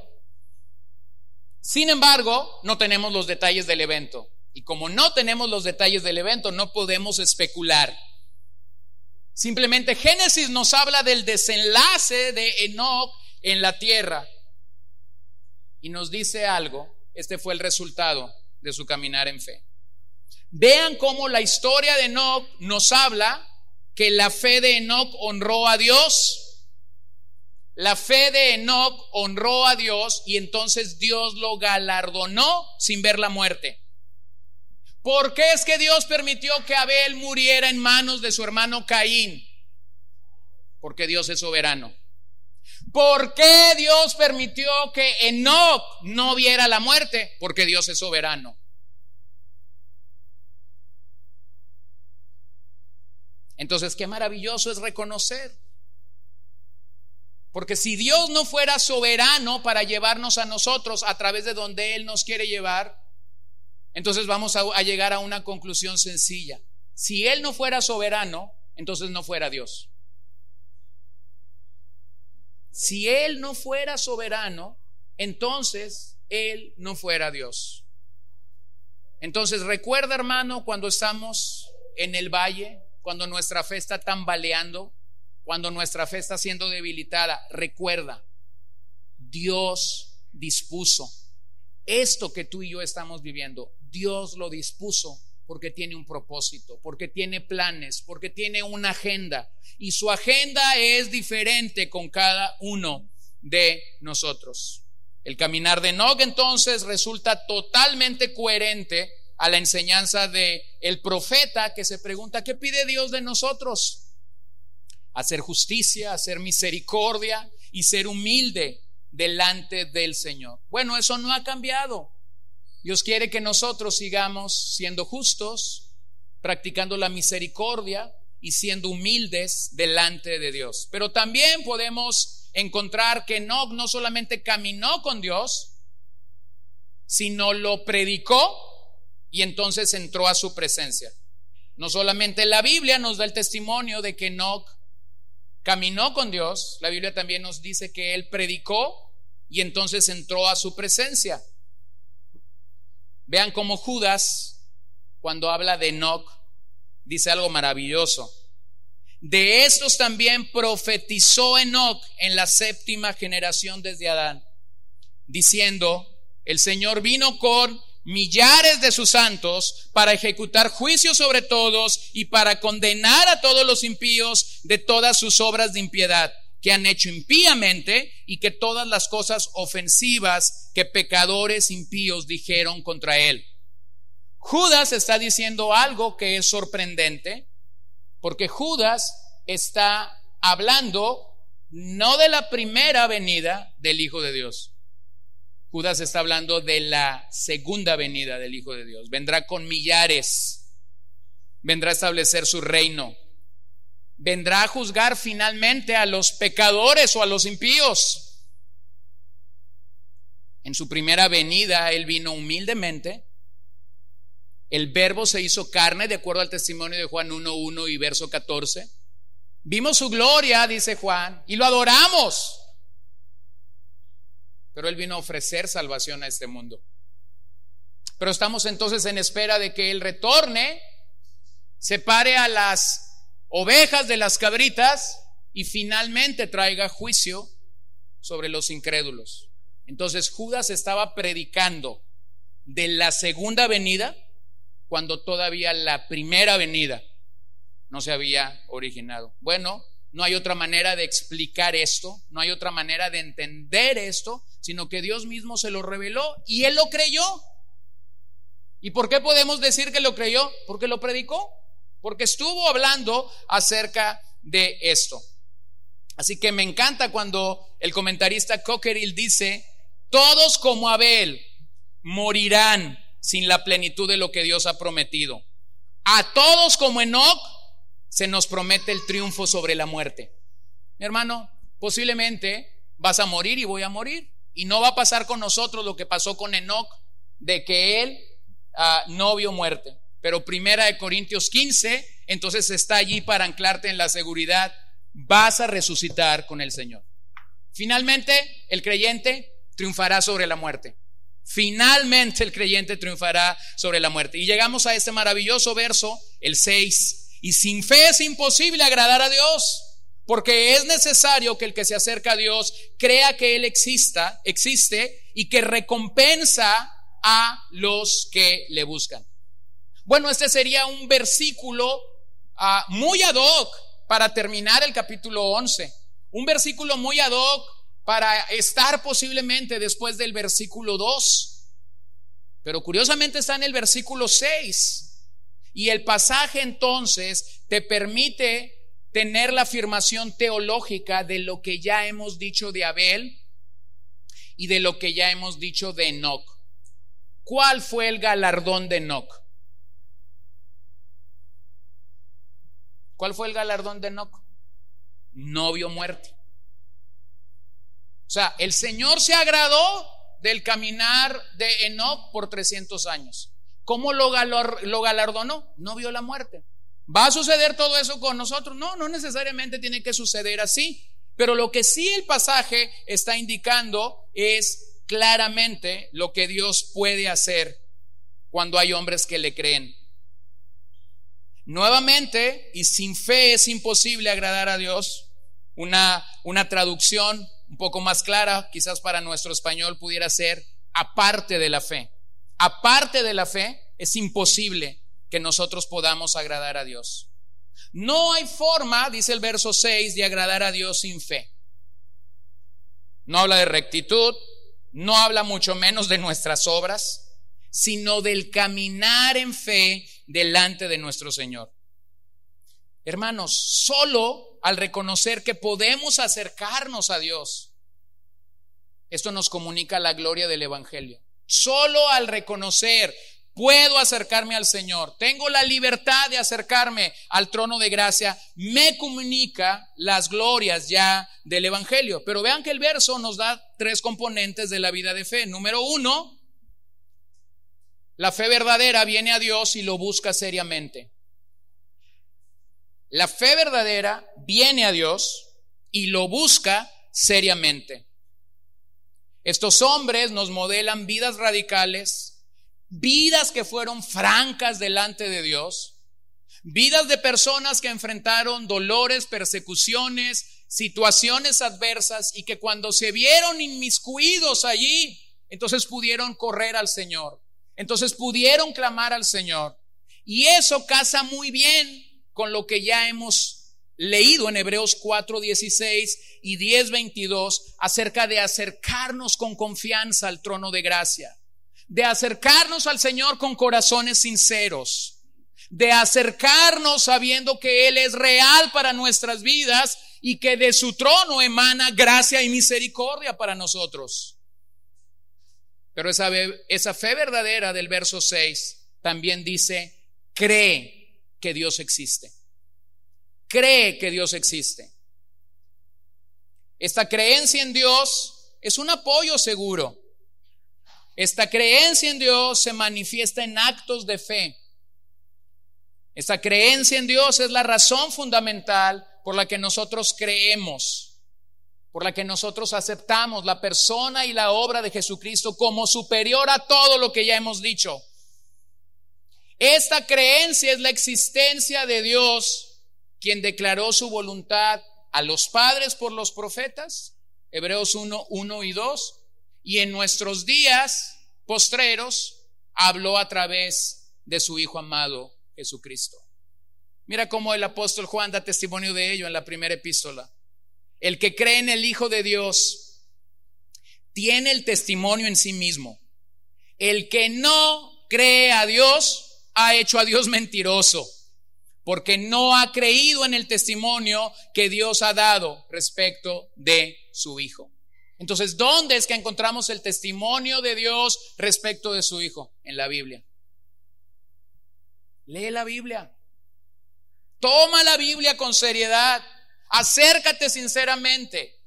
Sin embargo, no tenemos los detalles del evento. Y como no tenemos los detalles del evento, no podemos especular. Simplemente Génesis nos habla del desenlace de Enoch en la tierra. Y nos dice algo. Este fue el resultado de su caminar en fe. Vean cómo la historia de Enoch nos habla que la fe de Enoch honró a Dios. La fe de Enoch honró a Dios y entonces Dios lo galardonó sin ver la muerte. ¿Por qué es que Dios permitió que Abel muriera en manos de su hermano Caín? Porque Dios es soberano. ¿Por qué Dios permitió que Enoch no viera la muerte? Porque Dios es soberano. Entonces, qué maravilloso es reconocer. Porque si Dios no fuera soberano para llevarnos a nosotros a través de donde Él nos quiere llevar, entonces vamos a, llegar a una conclusión sencilla. Si Él no fuera soberano, entonces no fuera Dios. Si Él no fuera soberano, entonces Él no fuera Dios. Entonces recuerda hermano cuando estamos en el valle, cuando nuestra fe está tambaleando, cuando nuestra fe está siendo debilitada, recuerda, Dios dispuso esto que tú y yo estamos viviendo. Dios lo dispuso porque tiene un propósito, porque tiene planes, porque tiene una agenda. Y su agenda es diferente con cada uno de nosotros. El caminar de Nog entonces resulta totalmente coherente a la enseñanza de el profeta que se pregunta, ¿qué pide Dios de nosotros? Hacer justicia, hacer misericordia y ser humilde delante del Señor. Bueno, eso no ha cambiado. Dios quiere que nosotros sigamos siendo justos, practicando la misericordia y siendo humildes delante de Dios. Pero también podemos encontrar que Enoch no solamente caminó con Dios, sino lo predicó y entonces entró a su presencia. No solamente la Biblia nos da el testimonio de que Enoch caminó con Dios, la Biblia también nos dice que él predicó y entonces entró a su presencia. Vean cómo Judas, cuando habla de Enoch, dice algo maravilloso. De estos también profetizó Enoch en la séptima generación desde Adán, diciendo, el Señor vino con millares de sus santos para ejecutar juicio sobre todos y para condenar a todos los impíos de todas sus obras de impiedad que han hecho impíamente y que todas las cosas ofensivas que pecadores impíos dijeron contra él. Judas está diciendo algo que es sorprendente, porque Judas está hablando no de la primera venida del Hijo de Dios, Judas está hablando de la segunda venida del Hijo de Dios. Vendrá con millares, vendrá a establecer su reino, vendrá a juzgar finalmente a los pecadores o a los impíos. En su primera venida Él vino humildemente. El verbo se hizo carne, de acuerdo al testimonio de Juan 1.1 y verso 14. Vimos su gloria, dice Juan, y lo adoramos pero Él vino a ofrecer salvación a este mundo. Pero estamos entonces en espera de que Él retorne, separe a las ovejas de las cabritas y finalmente traiga juicio sobre los incrédulos. Entonces Judas estaba predicando de la segunda venida cuando todavía la primera venida no se había originado. Bueno, no hay otra manera de explicar esto, no hay otra manera de entender esto, sino que Dios mismo se lo reveló y él lo creyó. ¿Y por qué podemos decir que lo creyó? Porque lo predicó, porque estuvo hablando acerca de esto. Así que me encanta cuando el comentarista Cockerill dice, todos como Abel morirán sin la plenitud de lo que Dios ha prometido. A todos como Enoch se nos promete el triunfo sobre la muerte. Mi hermano, posiblemente vas a morir y voy a morir. Y no va a pasar con nosotros lo que pasó con Enoch, de que él ah, no vio muerte. Pero primera de Corintios 15, entonces está allí para anclarte en la seguridad, vas a resucitar con el Señor. Finalmente, el creyente triunfará sobre la muerte. Finalmente el creyente triunfará sobre la muerte. Y llegamos a este maravilloso verso, el 6. Y sin fe es imposible agradar a Dios. Porque es necesario que el que se acerca a Dios crea que Él exista, existe y que recompensa a los que le buscan. Bueno, este sería un versículo ah, muy ad hoc para terminar el capítulo 11. Un versículo muy ad hoc para estar posiblemente después del versículo 2. Pero curiosamente está en el versículo 6. Y el pasaje entonces te permite tener la afirmación teológica de lo que ya hemos dicho de Abel y de lo que ya hemos dicho de Enoch. ¿Cuál fue el galardón de Enoch? ¿Cuál fue el galardón de Enoch? No vio muerte. O sea, el Señor se agradó del caminar de Enoch por 300 años. ¿Cómo lo, lo galardonó? No vio la muerte. ¿Va a suceder todo eso con nosotros? No, no necesariamente tiene que suceder así. Pero lo que sí el pasaje está indicando es claramente lo que Dios puede hacer cuando hay hombres que le creen. Nuevamente, y sin fe es imposible agradar a Dios, una, una traducción un poco más clara, quizás para nuestro español pudiera ser, aparte de la fe. Aparte de la fe, es imposible que nosotros podamos agradar a Dios. No hay forma, dice el verso 6, de agradar a Dios sin fe. No habla de rectitud, no habla mucho menos de nuestras obras, sino del caminar en fe delante de nuestro Señor. Hermanos, solo al reconocer que podemos acercarnos a Dios, esto nos comunica la gloria del Evangelio. Solo al reconocer puedo acercarme al Señor, tengo la libertad de acercarme al trono de gracia, me comunica las glorias ya del Evangelio. Pero vean que el verso nos da tres componentes de la vida de fe. Número uno, la fe verdadera viene a Dios y lo busca seriamente. La fe verdadera viene a Dios y lo busca seriamente. Estos hombres nos modelan vidas radicales, vidas que fueron francas delante de Dios, vidas de personas que enfrentaron dolores, persecuciones, situaciones adversas y que cuando se vieron inmiscuidos allí, entonces pudieron correr al Señor, entonces pudieron clamar al Señor. Y eso casa muy bien con lo que ya hemos leído en Hebreos 4, 16 y 10, 22 acerca de acercarnos con confianza al trono de gracia de acercarnos al Señor con corazones sinceros, de acercarnos sabiendo que Él es real para nuestras vidas y que de su trono emana gracia y misericordia para nosotros. Pero esa, fe verdadera del verso 6 también dice, cree que Dios existe. Cree que Dios existe. Esta creencia en Dios es un apoyo seguro. Esta creencia en Dios se manifiesta en actos de fe. Esta creencia en Dios es la razón fundamental por la que nosotros creemos, por la que nosotros aceptamos la persona y la obra de Jesucristo como superior a todo lo que ya hemos dicho. Esta creencia es la existencia de Dios, quien declaró su voluntad a los padres por los profetas, Hebreos 1, 1 y 2, y en nuestros días postreros habló a través de su Hijo amado Jesucristo. Mira cómo el apóstol Juan da testimonio de ello en la primera epístola. El que cree en el Hijo de Dios tiene el testimonio en sí mismo. El que no cree a Dios ha hecho a Dios mentiroso, porque no ha creído en el testimonio que Dios ha dado respecto de su Hijo. Entonces, ¿dónde es que encontramos el testimonio de Dios respecto de su Hijo? En la Biblia. Lee la Biblia. Toma la Biblia con seriedad. Acércate sinceramente.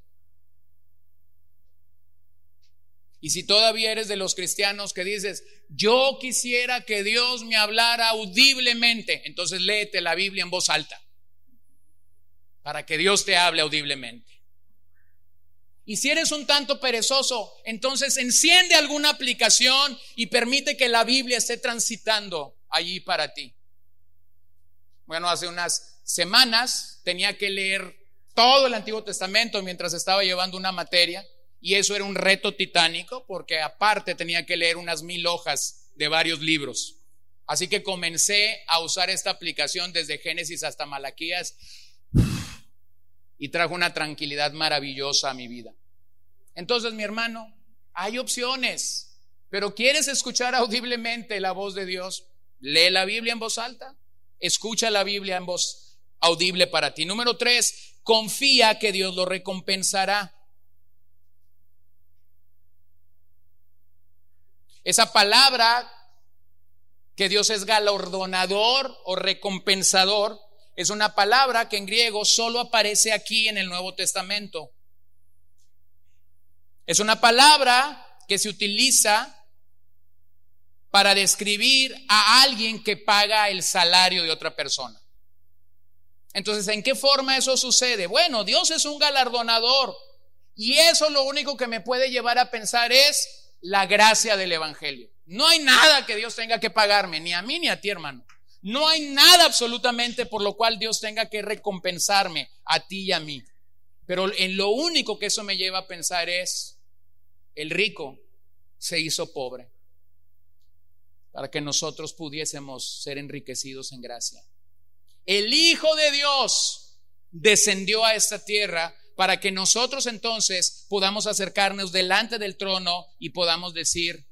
Y si todavía eres de los cristianos que dices, yo quisiera que Dios me hablara audiblemente, entonces léete la Biblia en voz alta, para que Dios te hable audiblemente. Y si eres un tanto perezoso, entonces enciende alguna aplicación y permite que la Biblia esté transitando allí para ti. Bueno, hace unas semanas tenía que leer todo el Antiguo Testamento mientras estaba llevando una materia y eso era un reto titánico porque aparte tenía que leer unas mil hojas de varios libros. Así que comencé a usar esta aplicación desde Génesis hasta Malaquías y trajo una tranquilidad maravillosa a mi vida. Entonces, mi hermano, hay opciones, pero ¿quieres escuchar audiblemente la voz de Dios? Lee la Biblia en voz alta, escucha la Biblia en voz audible para ti. Número tres, confía que Dios lo recompensará. Esa palabra que Dios es galardonador o recompensador es una palabra que en griego solo aparece aquí en el Nuevo Testamento. Es una palabra que se utiliza para describir a alguien que paga el salario de otra persona. Entonces, ¿en qué forma eso sucede? Bueno, Dios es un galardonador y eso lo único que me puede llevar a pensar es la gracia del Evangelio. No hay nada que Dios tenga que pagarme, ni a mí ni a ti, hermano. No hay nada absolutamente por lo cual Dios tenga que recompensarme a ti y a mí. Pero en lo único que eso me lleva a pensar es, el rico se hizo pobre para que nosotros pudiésemos ser enriquecidos en gracia. El Hijo de Dios descendió a esta tierra para que nosotros entonces podamos acercarnos delante del trono y podamos decir,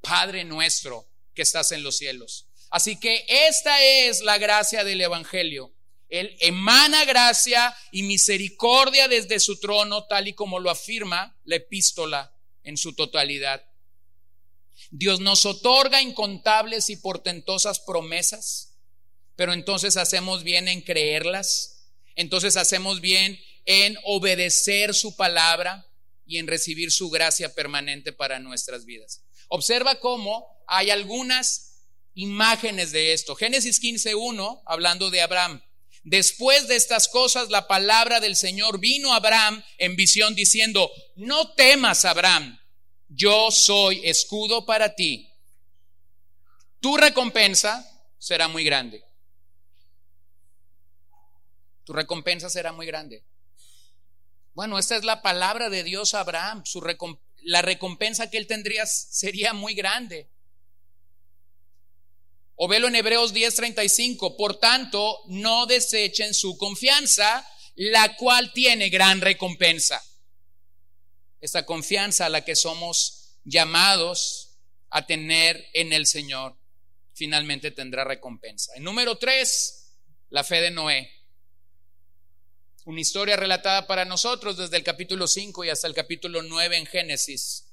Padre nuestro que estás en los cielos. Así que esta es la gracia del Evangelio. Él emana gracia y misericordia desde su trono, tal y como lo afirma la epístola en su totalidad. Dios nos otorga incontables y portentosas promesas, pero entonces hacemos bien en creerlas, entonces hacemos bien en obedecer su palabra y en recibir su gracia permanente para nuestras vidas. Observa cómo hay algunas imágenes de esto. Génesis 15.1, hablando de Abraham. Después de estas cosas, la palabra del Señor vino a Abraham en visión diciendo, no temas, Abraham, yo soy escudo para ti. Tu recompensa será muy grande. Tu recompensa será muy grande. Bueno, esta es la palabra de Dios a Abraham. la recompensa que él tendría sería muy grande. O velo en Hebreos 10:35, por tanto, no desechen su confianza, la cual tiene gran recompensa. Esta confianza a la que somos llamados a tener en el Señor, finalmente tendrá recompensa. En número 3, la fe de Noé. Una historia relatada para nosotros desde el capítulo 5 y hasta el capítulo 9 en Génesis.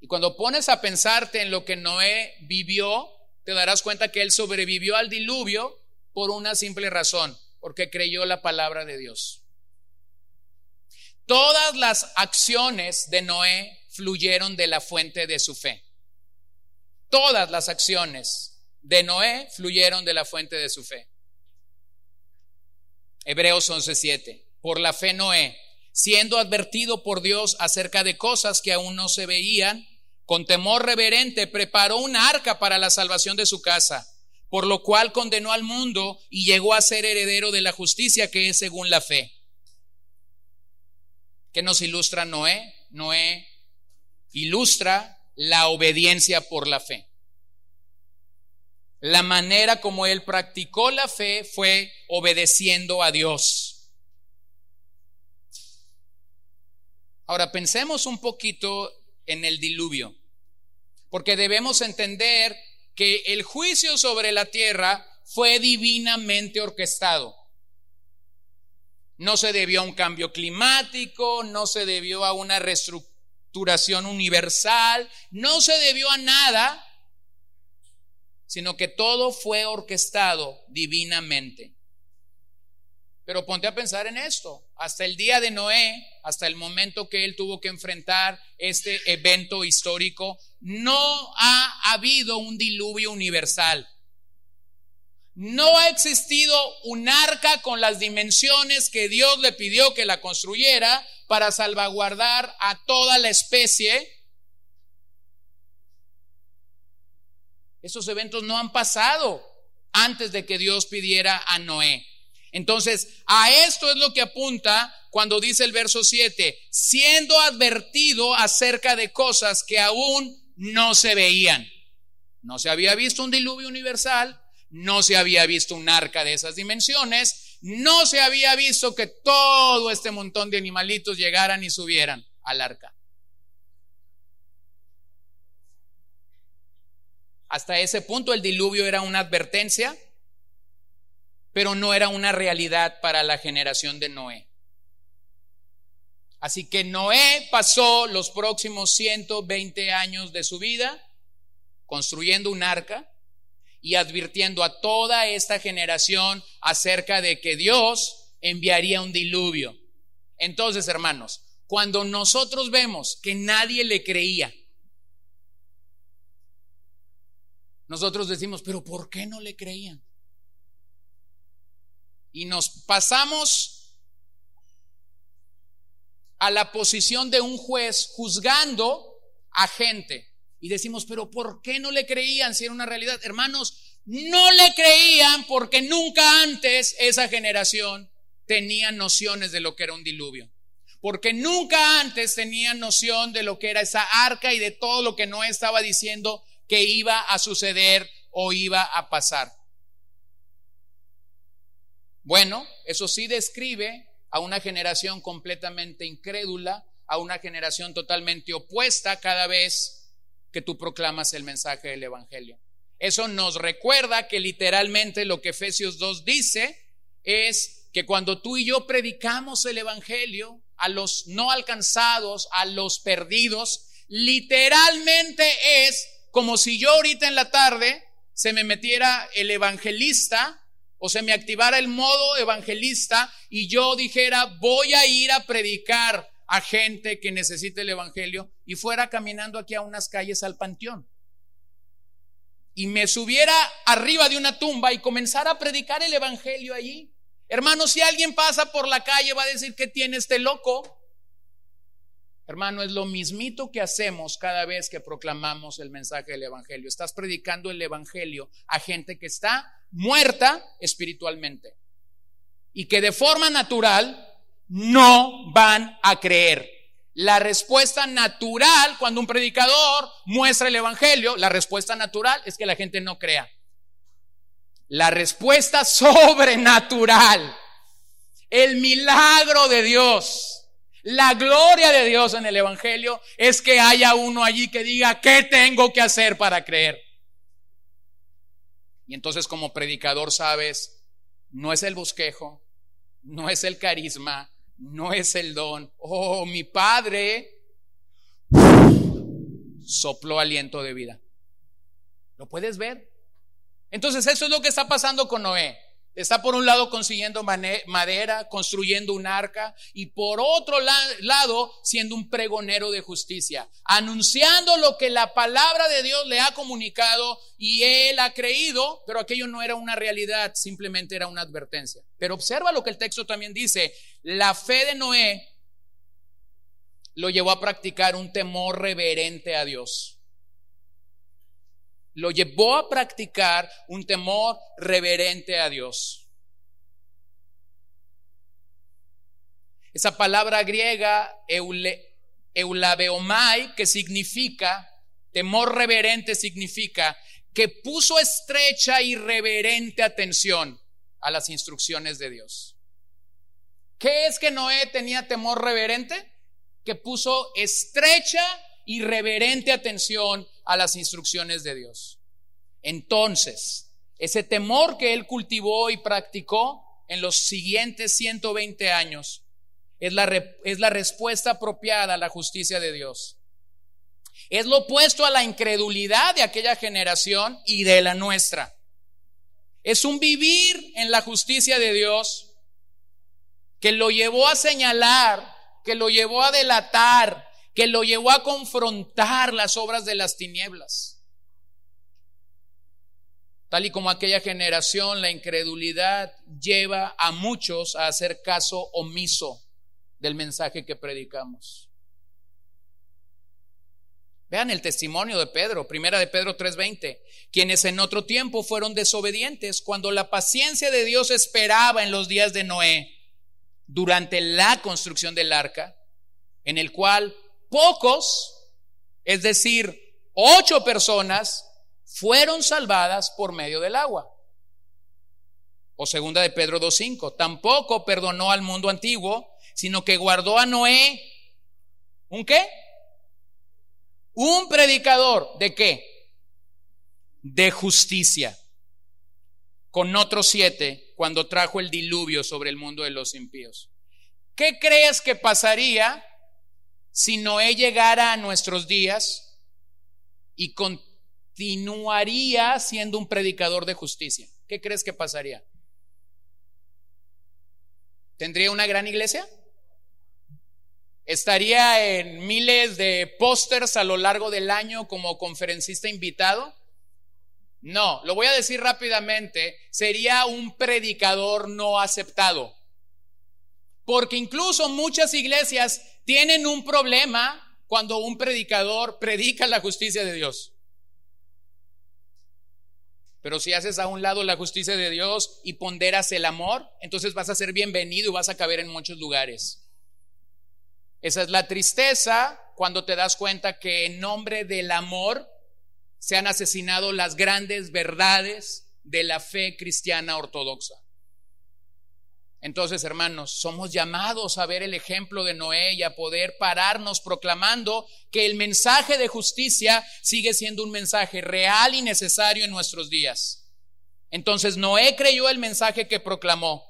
Y cuando pones a pensarte en lo que Noé vivió, te darás cuenta que él sobrevivió al diluvio por una simple razón, porque creyó la palabra de Dios. Todas las acciones de Noé fluyeron de la fuente de su fe. Todas las acciones de Noé fluyeron de la fuente de su fe. Hebreos 11:7. Por la fe Noé, siendo advertido por Dios acerca de cosas que aún no se veían, con temor reverente preparó un arca para la salvación de su casa, por lo cual condenó al mundo y llegó a ser heredero de la justicia que es según la fe. ¿Qué nos ilustra Noé? Noé ilustra la obediencia por la fe. La manera como él practicó la fe fue obedeciendo a Dios. Ahora pensemos un poquito en el diluvio. Porque debemos entender que el juicio sobre la tierra fue divinamente orquestado. No se debió a un cambio climático, no se debió a una reestructuración universal, no se debió a nada, sino que todo fue orquestado divinamente. Pero ponte a pensar en esto. Hasta el día de Noé, hasta el momento que él tuvo que enfrentar este evento histórico, no ha habido un diluvio universal. no ha existido un arca con las dimensiones que Dios le pidió que la construyera para salvaguardar a toda la especie. Esos eventos no han pasado antes de que Dios pidiera a Noé. Entonces, a esto es lo que apunta cuando dice el verso 7, siendo advertido acerca de cosas que aún no se veían. No se había visto un diluvio universal, no se había visto un arca de esas dimensiones, no se había visto que todo este montón de animalitos llegaran y subieran al arca. Hasta ese punto el diluvio era una advertencia, pero no era una realidad para la generación de Noé. Así que Noé pasó los próximos 120 años de su vida construyendo un arca y advirtiendo a toda esta generación acerca de que Dios enviaría un diluvio. Entonces, hermanos, cuando nosotros vemos que nadie le creía, nosotros decimos, pero ¿por qué no le creían? Y nos pasamos a la posición de un juez juzgando a gente. Y decimos, pero ¿por qué no le creían si era una realidad? Hermanos, no le creían porque nunca antes esa generación tenía nociones de lo que era un diluvio. Porque nunca antes tenían noción de lo que era esa arca y de todo lo que no estaba diciendo que iba a suceder o iba a pasar. Bueno, eso sí describe a una generación completamente incrédula, a una generación totalmente opuesta cada vez que tú proclamas el mensaje del Evangelio. Eso nos recuerda que literalmente lo que Efesios 2 dice es que cuando tú y yo predicamos el Evangelio a los no alcanzados, a los perdidos, literalmente es como si yo ahorita en la tarde se me metiera el evangelista o se me activara el modo evangelista y yo dijera, voy a ir a predicar a gente que necesite el Evangelio y fuera caminando aquí a unas calles al panteón. Y me subiera arriba de una tumba y comenzara a predicar el Evangelio allí. Hermano, si alguien pasa por la calle va a decir que tiene este loco. Hermano, es lo mismito que hacemos cada vez que proclamamos el mensaje del Evangelio. Estás predicando el Evangelio a gente que está muerta espiritualmente y que de forma natural no van a creer. La respuesta natural, cuando un predicador muestra el Evangelio, la respuesta natural es que la gente no crea. La respuesta sobrenatural, el milagro de Dios, la gloria de Dios en el Evangelio es que haya uno allí que diga, ¿qué tengo que hacer para creer? Y entonces como predicador sabes, no es el bosquejo, no es el carisma, no es el don. Oh, mi padre sopló aliento de vida. ¿Lo puedes ver? Entonces eso es lo que está pasando con Noé. Está por un lado consiguiendo madera, construyendo un arca y por otro lado siendo un pregonero de justicia, anunciando lo que la palabra de Dios le ha comunicado y él ha creído, pero aquello no era una realidad, simplemente era una advertencia. Pero observa lo que el texto también dice, la fe de Noé lo llevó a practicar un temor reverente a Dios lo llevó a practicar un temor reverente a Dios. Esa palabra griega, eulabeomai, que significa, temor reverente significa que puso estrecha y reverente atención a las instrucciones de Dios. ¿Qué es que Noé tenía temor reverente? Que puso estrecha y reverente atención a las instrucciones de Dios. Entonces, ese temor que él cultivó y practicó en los siguientes 120 años es la, es la respuesta apropiada a la justicia de Dios. Es lo opuesto a la incredulidad de aquella generación y de la nuestra. Es un vivir en la justicia de Dios que lo llevó a señalar, que lo llevó a delatar, que lo llevó a confrontar las obras de las tinieblas. Tal y como aquella generación, la incredulidad lleva a muchos a hacer caso omiso del mensaje que predicamos. Vean el testimonio de Pedro, primera de Pedro 3:20, quienes en otro tiempo fueron desobedientes cuando la paciencia de Dios esperaba en los días de Noé durante la construcción del arca, en el cual pocos, es decir, ocho personas, fueron salvadas por medio del agua. O segunda de Pedro 2.5, tampoco perdonó al mundo antiguo, sino que guardó a Noé. ¿Un qué? Un predicador de qué? De justicia. Con otros siete cuando trajo el diluvio sobre el mundo de los impíos. ¿Qué crees que pasaría si Noé llegara a nuestros días y continuaría siendo un predicador de justicia? ¿Qué crees que pasaría? ¿Tendría una gran iglesia? ¿Estaría en miles de pósters a lo largo del año como conferencista invitado? No, lo voy a decir rápidamente, sería un predicador no aceptado. Porque incluso muchas iglesias tienen un problema cuando un predicador predica la justicia de Dios. Pero si haces a un lado la justicia de Dios y ponderas el amor, entonces vas a ser bienvenido y vas a caber en muchos lugares. Esa es la tristeza cuando te das cuenta que en nombre del amor se han asesinado las grandes verdades de la fe cristiana ortodoxa. Entonces, hermanos, somos llamados a ver el ejemplo de Noé y a poder pararnos proclamando que el mensaje de justicia sigue siendo un mensaje real y necesario en nuestros días. Entonces, Noé creyó el mensaje que proclamó.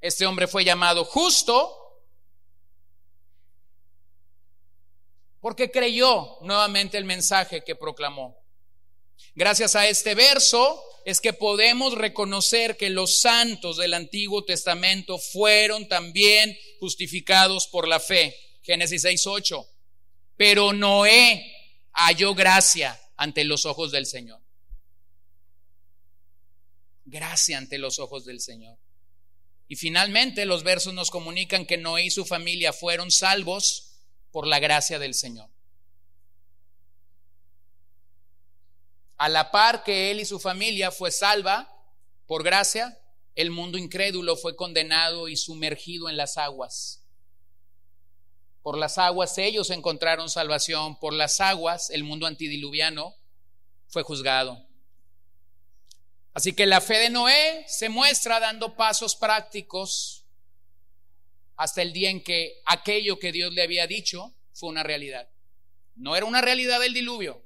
Este hombre fue llamado justo porque creyó nuevamente el mensaje que proclamó. Gracias a este verso es que podemos reconocer que los santos del Antiguo Testamento fueron también justificados por la fe. Génesis 6:8. Pero Noé halló gracia ante los ojos del Señor. Gracia ante los ojos del Señor. Y finalmente los versos nos comunican que Noé y su familia fueron salvos por la gracia del Señor. A la par que él y su familia fue salva por gracia, el mundo incrédulo fue condenado y sumergido en las aguas. Por las aguas ellos encontraron salvación, por las aguas el mundo antidiluviano fue juzgado. Así que la fe de Noé se muestra dando pasos prácticos hasta el día en que aquello que Dios le había dicho fue una realidad. No era una realidad del diluvio,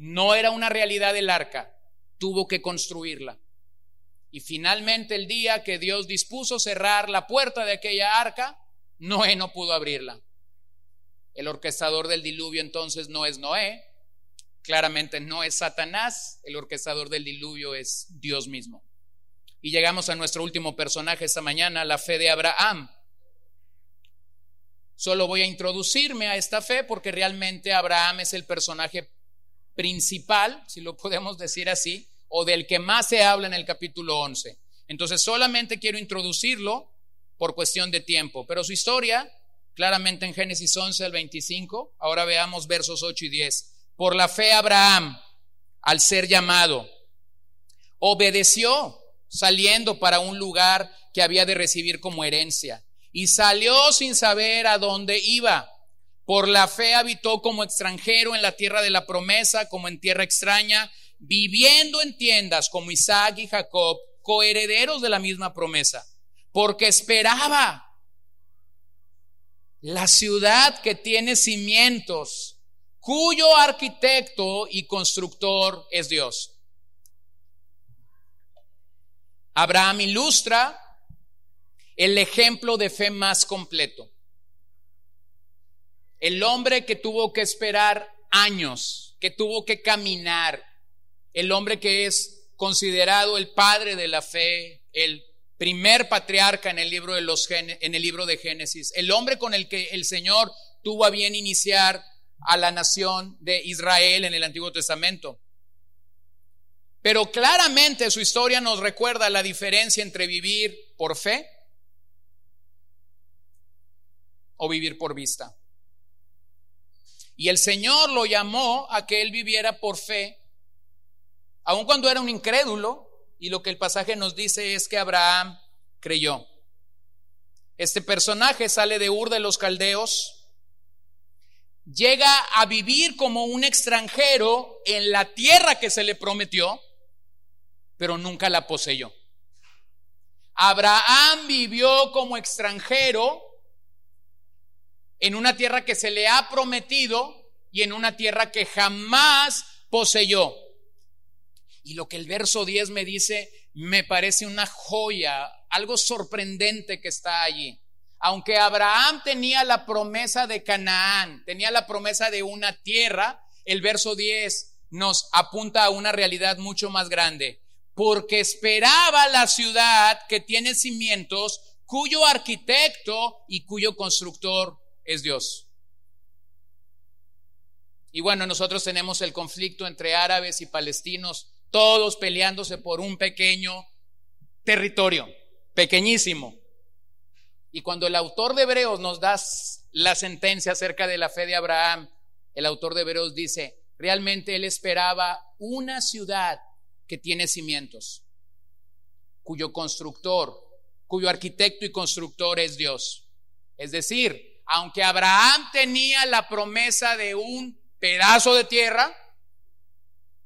no era una realidad del arca, tuvo que construirla. Y finalmente el día que Dios dispuso cerrar la puerta de aquella arca, Noé no pudo abrirla. El orquestador del diluvio entonces no es Noé, Claramente no es Satanás, el orquestador del diluvio es Dios mismo. Y llegamos a nuestro último personaje esta mañana, la fe de Abraham. Solo voy a introducirme a esta fe porque realmente Abraham es el personaje principal, si lo podemos decir así, o del que más se habla en el capítulo 11. Entonces solamente quiero introducirlo por cuestión de tiempo, pero su historia, claramente en Génesis 11 al 25, ahora veamos versos 8 y 10. Por la fe Abraham, al ser llamado, obedeció saliendo para un lugar que había de recibir como herencia y salió sin saber a dónde iba. Por la fe habitó como extranjero en la tierra de la promesa, como en tierra extraña, viviendo en tiendas como Isaac y Jacob, coherederos de la misma promesa, porque esperaba la ciudad que tiene cimientos cuyo arquitecto y constructor es Dios. Abraham ilustra el ejemplo de fe más completo. El hombre que tuvo que esperar años, que tuvo que caminar, el hombre que es considerado el padre de la fe, el primer patriarca en el libro de los libro de Génesis, el hombre con el que el Señor tuvo a bien iniciar a la nación de Israel en el Antiguo Testamento. Pero claramente su historia nos recuerda la diferencia entre vivir por fe o vivir por vista. Y el Señor lo llamó a que él viviera por fe, aun cuando era un incrédulo, y lo que el pasaje nos dice es que Abraham creyó. Este personaje sale de Ur de los Caldeos, llega a vivir como un extranjero en la tierra que se le prometió, pero nunca la poseyó. Abraham vivió como extranjero en una tierra que se le ha prometido y en una tierra que jamás poseyó. Y lo que el verso 10 me dice, me parece una joya, algo sorprendente que está allí. Aunque Abraham tenía la promesa de Canaán, tenía la promesa de una tierra, el verso 10 nos apunta a una realidad mucho más grande. Porque esperaba la ciudad que tiene cimientos, cuyo arquitecto y cuyo constructor es Dios. Y bueno, nosotros tenemos el conflicto entre árabes y palestinos, todos peleándose por un pequeño territorio, pequeñísimo. Y cuando el autor de Hebreos nos da la sentencia acerca de la fe de Abraham, el autor de Hebreos dice, realmente él esperaba una ciudad que tiene cimientos, cuyo constructor, cuyo arquitecto y constructor es Dios. Es decir, aunque Abraham tenía la promesa de un pedazo de tierra,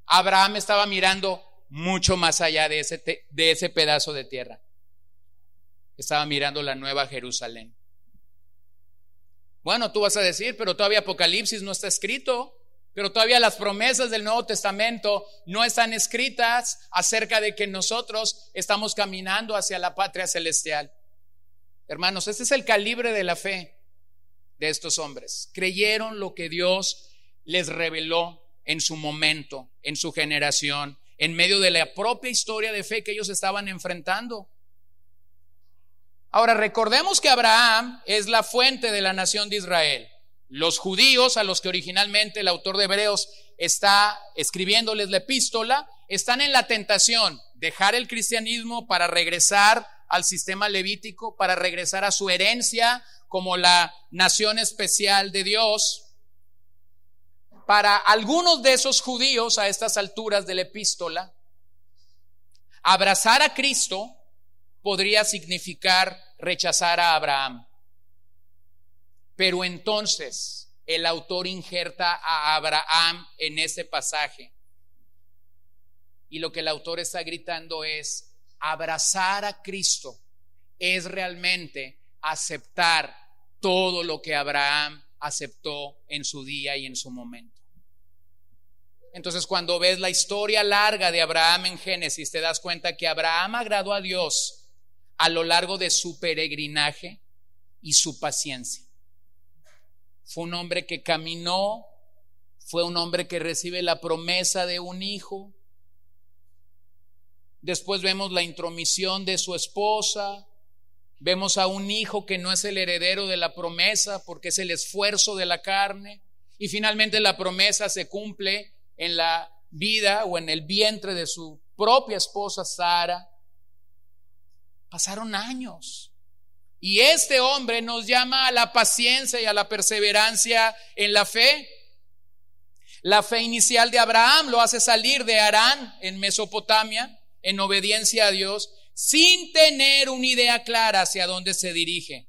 Abraham estaba mirando mucho más allá de ese, de ese pedazo de tierra. Estaba mirando la nueva Jerusalén. Bueno, tú vas a decir, pero todavía Apocalipsis no está escrito, pero todavía las promesas del Nuevo Testamento no están escritas acerca de que nosotros estamos caminando hacia la patria celestial. Hermanos, este es el calibre de la fe estos hombres. Creyeron lo que Dios les reveló en su momento, en su generación, en medio de la propia historia de fe que ellos estaban enfrentando. Ahora, recordemos que Abraham es la fuente de la nación de Israel. Los judíos, a los que originalmente el autor de Hebreos está escribiéndoles la epístola, están en la tentación, dejar el cristianismo para regresar al sistema levítico, para regresar a su herencia, como la nación especial de Dios, para algunos de esos judíos a estas alturas de la epístola, abrazar a Cristo podría significar rechazar a Abraham. Pero entonces el autor injerta a Abraham en ese pasaje. Y lo que el autor está gritando es, abrazar a Cristo es realmente aceptar todo lo que Abraham aceptó en su día y en su momento. Entonces cuando ves la historia larga de Abraham en Génesis, te das cuenta que Abraham agradó a Dios a lo largo de su peregrinaje y su paciencia. Fue un hombre que caminó, fue un hombre que recibe la promesa de un hijo. Después vemos la intromisión de su esposa, Vemos a un hijo que no es el heredero de la promesa porque es el esfuerzo de la carne. Y finalmente la promesa se cumple en la vida o en el vientre de su propia esposa Sara. Pasaron años. Y este hombre nos llama a la paciencia y a la perseverancia en la fe. La fe inicial de Abraham lo hace salir de Arán en Mesopotamia en obediencia a Dios sin tener una idea clara hacia dónde se dirige.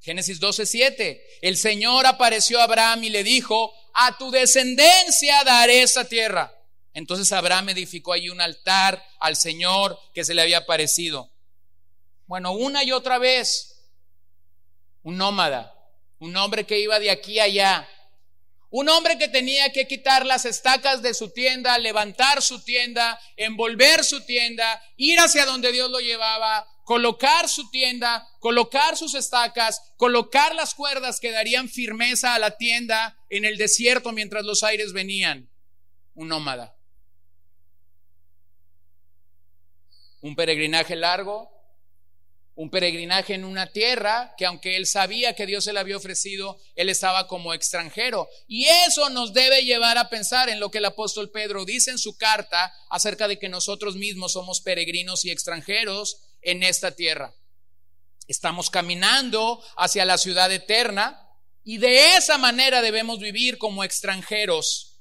Génesis 12:7. El Señor apareció a Abraham y le dijo, a tu descendencia daré esa tierra. Entonces Abraham edificó allí un altar al Señor que se le había aparecido. Bueno, una y otra vez, un nómada, un hombre que iba de aquí a allá, un hombre que tenía que quitar las estacas de su tienda, levantar su tienda, envolver su tienda, ir hacia donde Dios lo llevaba, colocar su tienda, colocar sus estacas, colocar las cuerdas que darían firmeza a la tienda en el desierto mientras los aires venían. Un nómada. Un peregrinaje largo, un peregrinaje en una tierra que aunque él sabía que Dios se le había ofrecido, él estaba como extranjero. Y eso nos debe llevar a pensar en lo que el apóstol Pedro dice en su carta acerca de que nosotros mismos somos peregrinos y extranjeros en esta tierra. Estamos caminando hacia la ciudad eterna y de esa manera debemos vivir como extranjeros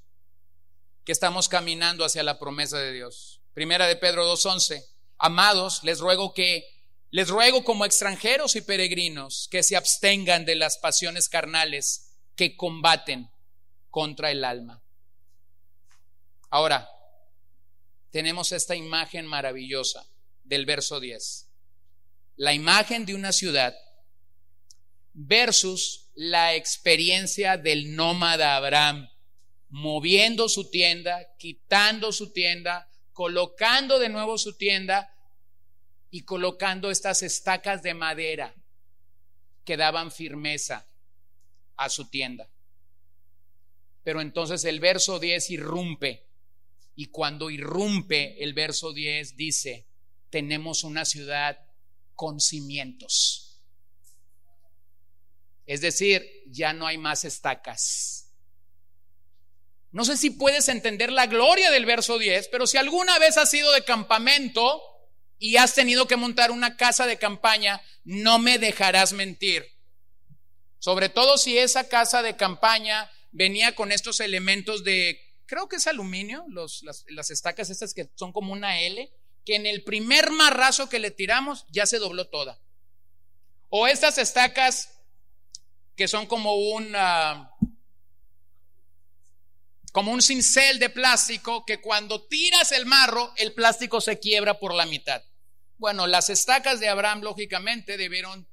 que estamos caminando hacia la promesa de Dios. Primera de Pedro 2.11. Amados, les ruego que les ruego como extranjeros y peregrinos que se abstengan de las pasiones carnales que combaten contra el alma. Ahora, tenemos esta imagen maravillosa del verso 10. La imagen de una ciudad versus la experiencia del nómada Abraham, moviendo su tienda, quitando su tienda, colocando de nuevo su tienda y colocando estas estacas de madera que daban firmeza a su tienda. Pero entonces el verso 10 irrumpe y cuando irrumpe el verso 10 dice, tenemos una ciudad con cimientos. Es decir, ya no hay más estacas. No sé si puedes entender la gloria del verso 10, pero si alguna vez has sido de campamento, y has tenido que montar una casa de campaña, no me dejarás mentir. Sobre todo si esa casa de campaña venía con estos elementos de, creo que es aluminio, los, las, las, estacas estas que son como una L, que en el primer marrazo que le tiramos ya se dobló toda. O estas estacas que son como un, como un cincel de plástico que cuando tiras el marro, el plástico se quiebra por la mitad. Bueno, las estacas de Abraham, lógicamente, debieron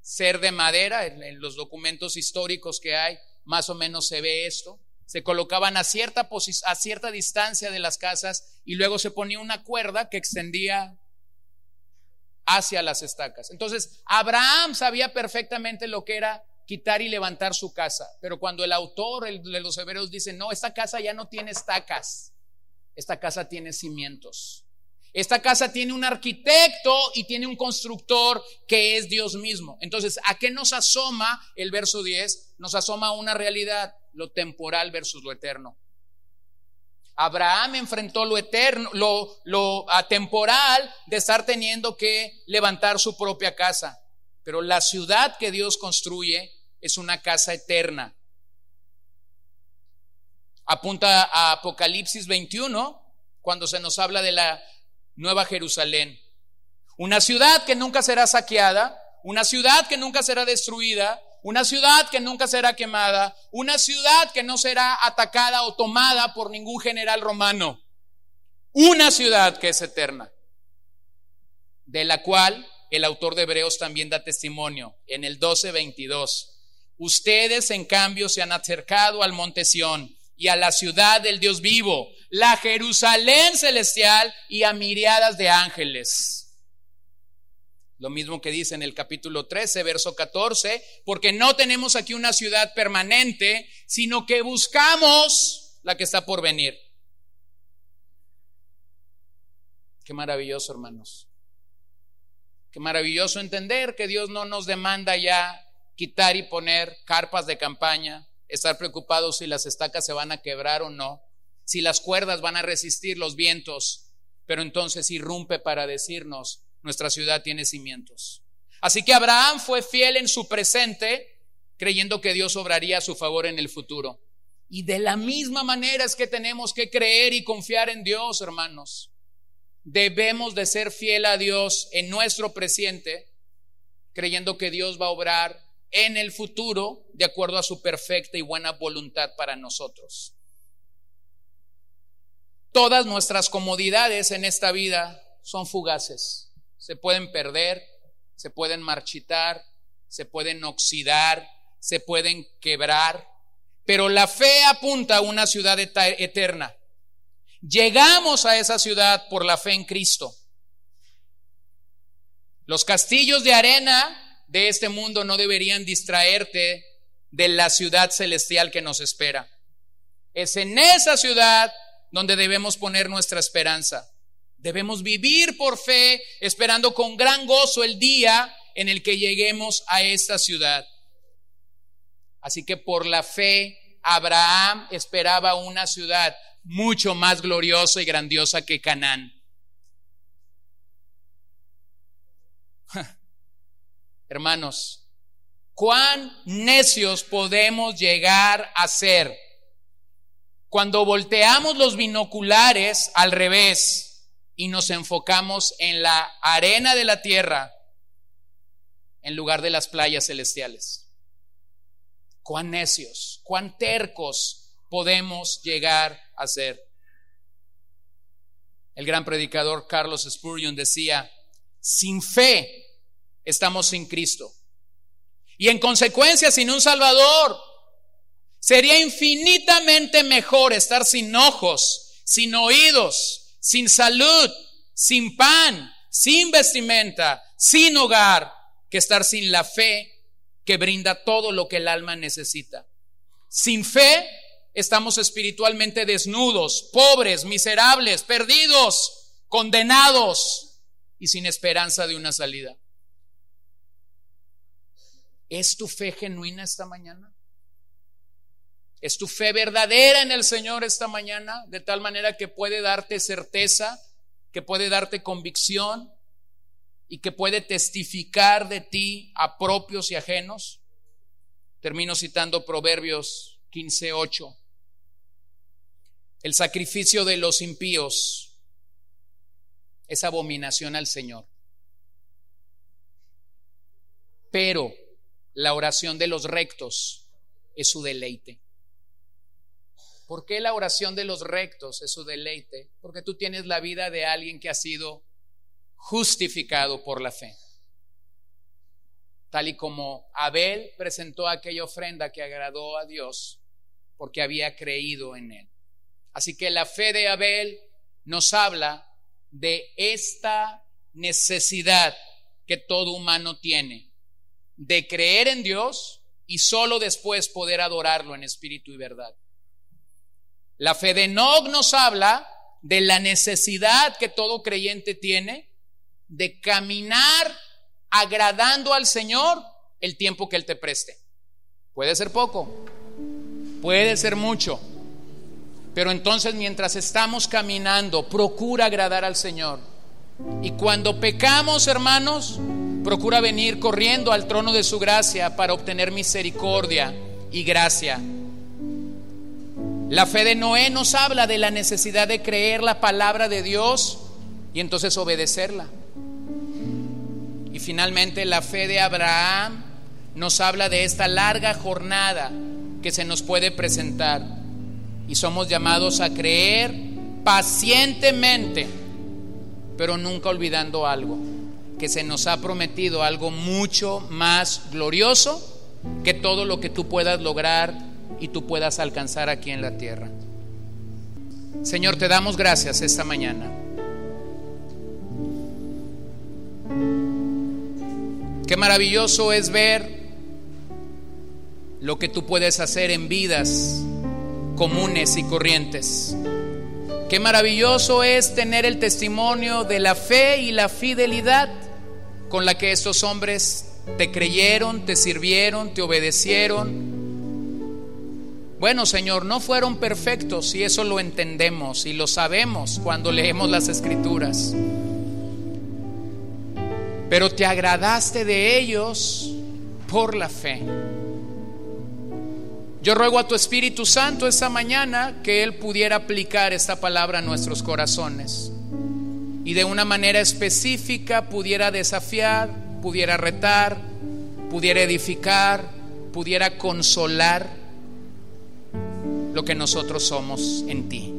ser de madera. En, los documentos históricos que hay, más o menos se ve esto. Se colocaban a cierta, a cierta distancia de las casas y luego se ponía una cuerda que extendía hacia las estacas. Entonces, Abraham sabía perfectamente lo que era quitar y levantar su casa. Pero cuando el autor de los hebreos dice, no, esta casa ya no tiene estacas, esta casa tiene cimientos. Esta casa tiene un arquitecto y tiene un constructor que es Dios mismo. Entonces, ¿a qué nos asoma el verso 10? Nos asoma una realidad, lo temporal versus lo eterno. Abraham enfrentó lo eterno, lo, lo atemporal de estar teniendo que levantar su propia casa. Pero la ciudad que Dios construye es una casa eterna. Apunta a Apocalipsis 21, cuando se nos habla de la Nueva Jerusalén. Una ciudad que nunca será saqueada, una ciudad que nunca será destruida, una ciudad que nunca será quemada, una ciudad que no será atacada o tomada por ningún general romano. Una ciudad que es eterna, de la cual el autor de Hebreos también da testimonio en el 12:22. Ustedes, en cambio, se han acercado al monte Sión y a la ciudad del Dios vivo, la Jerusalén celestial y a miriadas de ángeles. Lo mismo que dice en el capítulo 13, verso 14, porque no tenemos aquí una ciudad permanente, sino que buscamos la que está por venir. Qué maravilloso, hermanos. Qué maravilloso entender que Dios no nos demanda ya quitar y poner carpas de campaña, estar preocupados si las estacas se van a quebrar o no, si las cuerdas van a resistir los vientos, pero entonces irrumpe para decirnos, nuestra ciudad tiene cimientos. Así que Abraham fue fiel en su presente, creyendo que Dios obraría a su favor en el futuro. Y de la misma manera es que tenemos que creer y confiar en Dios, hermanos. Debemos de ser fiel a Dios en nuestro presente, creyendo que Dios va a obrar en el futuro de acuerdo a su perfecta y buena voluntad para nosotros. Todas nuestras comodidades en esta vida son fugaces. Se pueden perder, se pueden marchitar, se pueden oxidar, se pueden quebrar, pero la fe apunta a una ciudad eterna. Llegamos a esa ciudad por la fe en Cristo. Los castillos de arena de este mundo no deberían distraerte de la ciudad celestial que nos espera. Es en esa ciudad donde debemos poner nuestra esperanza. Debemos vivir por fe, esperando con gran gozo el día en el que lleguemos a esta ciudad. Así que por la fe, Abraham esperaba una ciudad mucho más gloriosa y grandiosa que Canaán. Hermanos, cuán necios podemos llegar a ser cuando volteamos los binoculares al revés y nos enfocamos en la arena de la tierra en lugar de las playas celestiales. Cuán necios, cuán tercos podemos llegar a ser. El gran predicador Carlos Spurgeon decía, sin fe estamos sin Cristo. Y en consecuencia, sin un Salvador, sería infinitamente mejor estar sin ojos, sin oídos, sin salud, sin pan, sin vestimenta, sin hogar, que estar sin la fe que brinda todo lo que el alma necesita. Sin fe estamos espiritualmente desnudos, pobres, miserables, perdidos, condenados y sin esperanza de una salida. ¿Es tu fe genuina esta mañana? ¿Es tu fe verdadera en el Señor esta mañana? De tal manera que puede darte certeza, que puede darte convicción, y que puede testificar de ti a propios y ajenos. Termino citando Proverbios 15:8. El sacrificio de los impíos es abominación al Señor. Pero la oración de los rectos es su deleite. ¿Por qué la oración de los rectos es su deleite? Porque tú tienes la vida de alguien que ha sido justificado por la fe. Tal y como Abel presentó aquella ofrenda que agradó a Dios porque había creído en él. Así que la fe de Abel nos habla de esta necesidad que todo humano tiene de creer en Dios y solo después poder adorarlo en espíritu y verdad. La fe de Nog nos habla de la necesidad que todo creyente tiene de caminar agradando al Señor el tiempo que Él te preste. Puede ser poco, puede ser mucho, pero entonces mientras estamos caminando, procura agradar al Señor. Y cuando pecamos, hermanos, procura venir corriendo al trono de su gracia para obtener misericordia y gracia. La fe de Noé nos habla de la necesidad de creer la palabra de Dios y entonces obedecerla. Y finalmente la fe de Abraham nos habla de esta larga jornada que se nos puede presentar. Y somos llamados a creer pacientemente, pero nunca olvidando algo, que se nos ha prometido algo mucho más glorioso que todo lo que tú puedas lograr y tú puedas alcanzar aquí en la tierra. Señor, te damos gracias esta mañana. Qué maravilloso es ver lo que tú puedes hacer en vidas comunes y corrientes. Qué maravilloso es tener el testimonio de la fe y la fidelidad con la que estos hombres te creyeron, te sirvieron, te obedecieron. Bueno, Señor, no fueron perfectos y eso lo entendemos y lo sabemos cuando leemos las escrituras pero te agradaste de ellos por la fe. Yo ruego a tu Espíritu Santo esta mañana que Él pudiera aplicar esta palabra a nuestros corazones y de una manera específica pudiera desafiar, pudiera retar, pudiera edificar, pudiera consolar lo que nosotros somos en ti.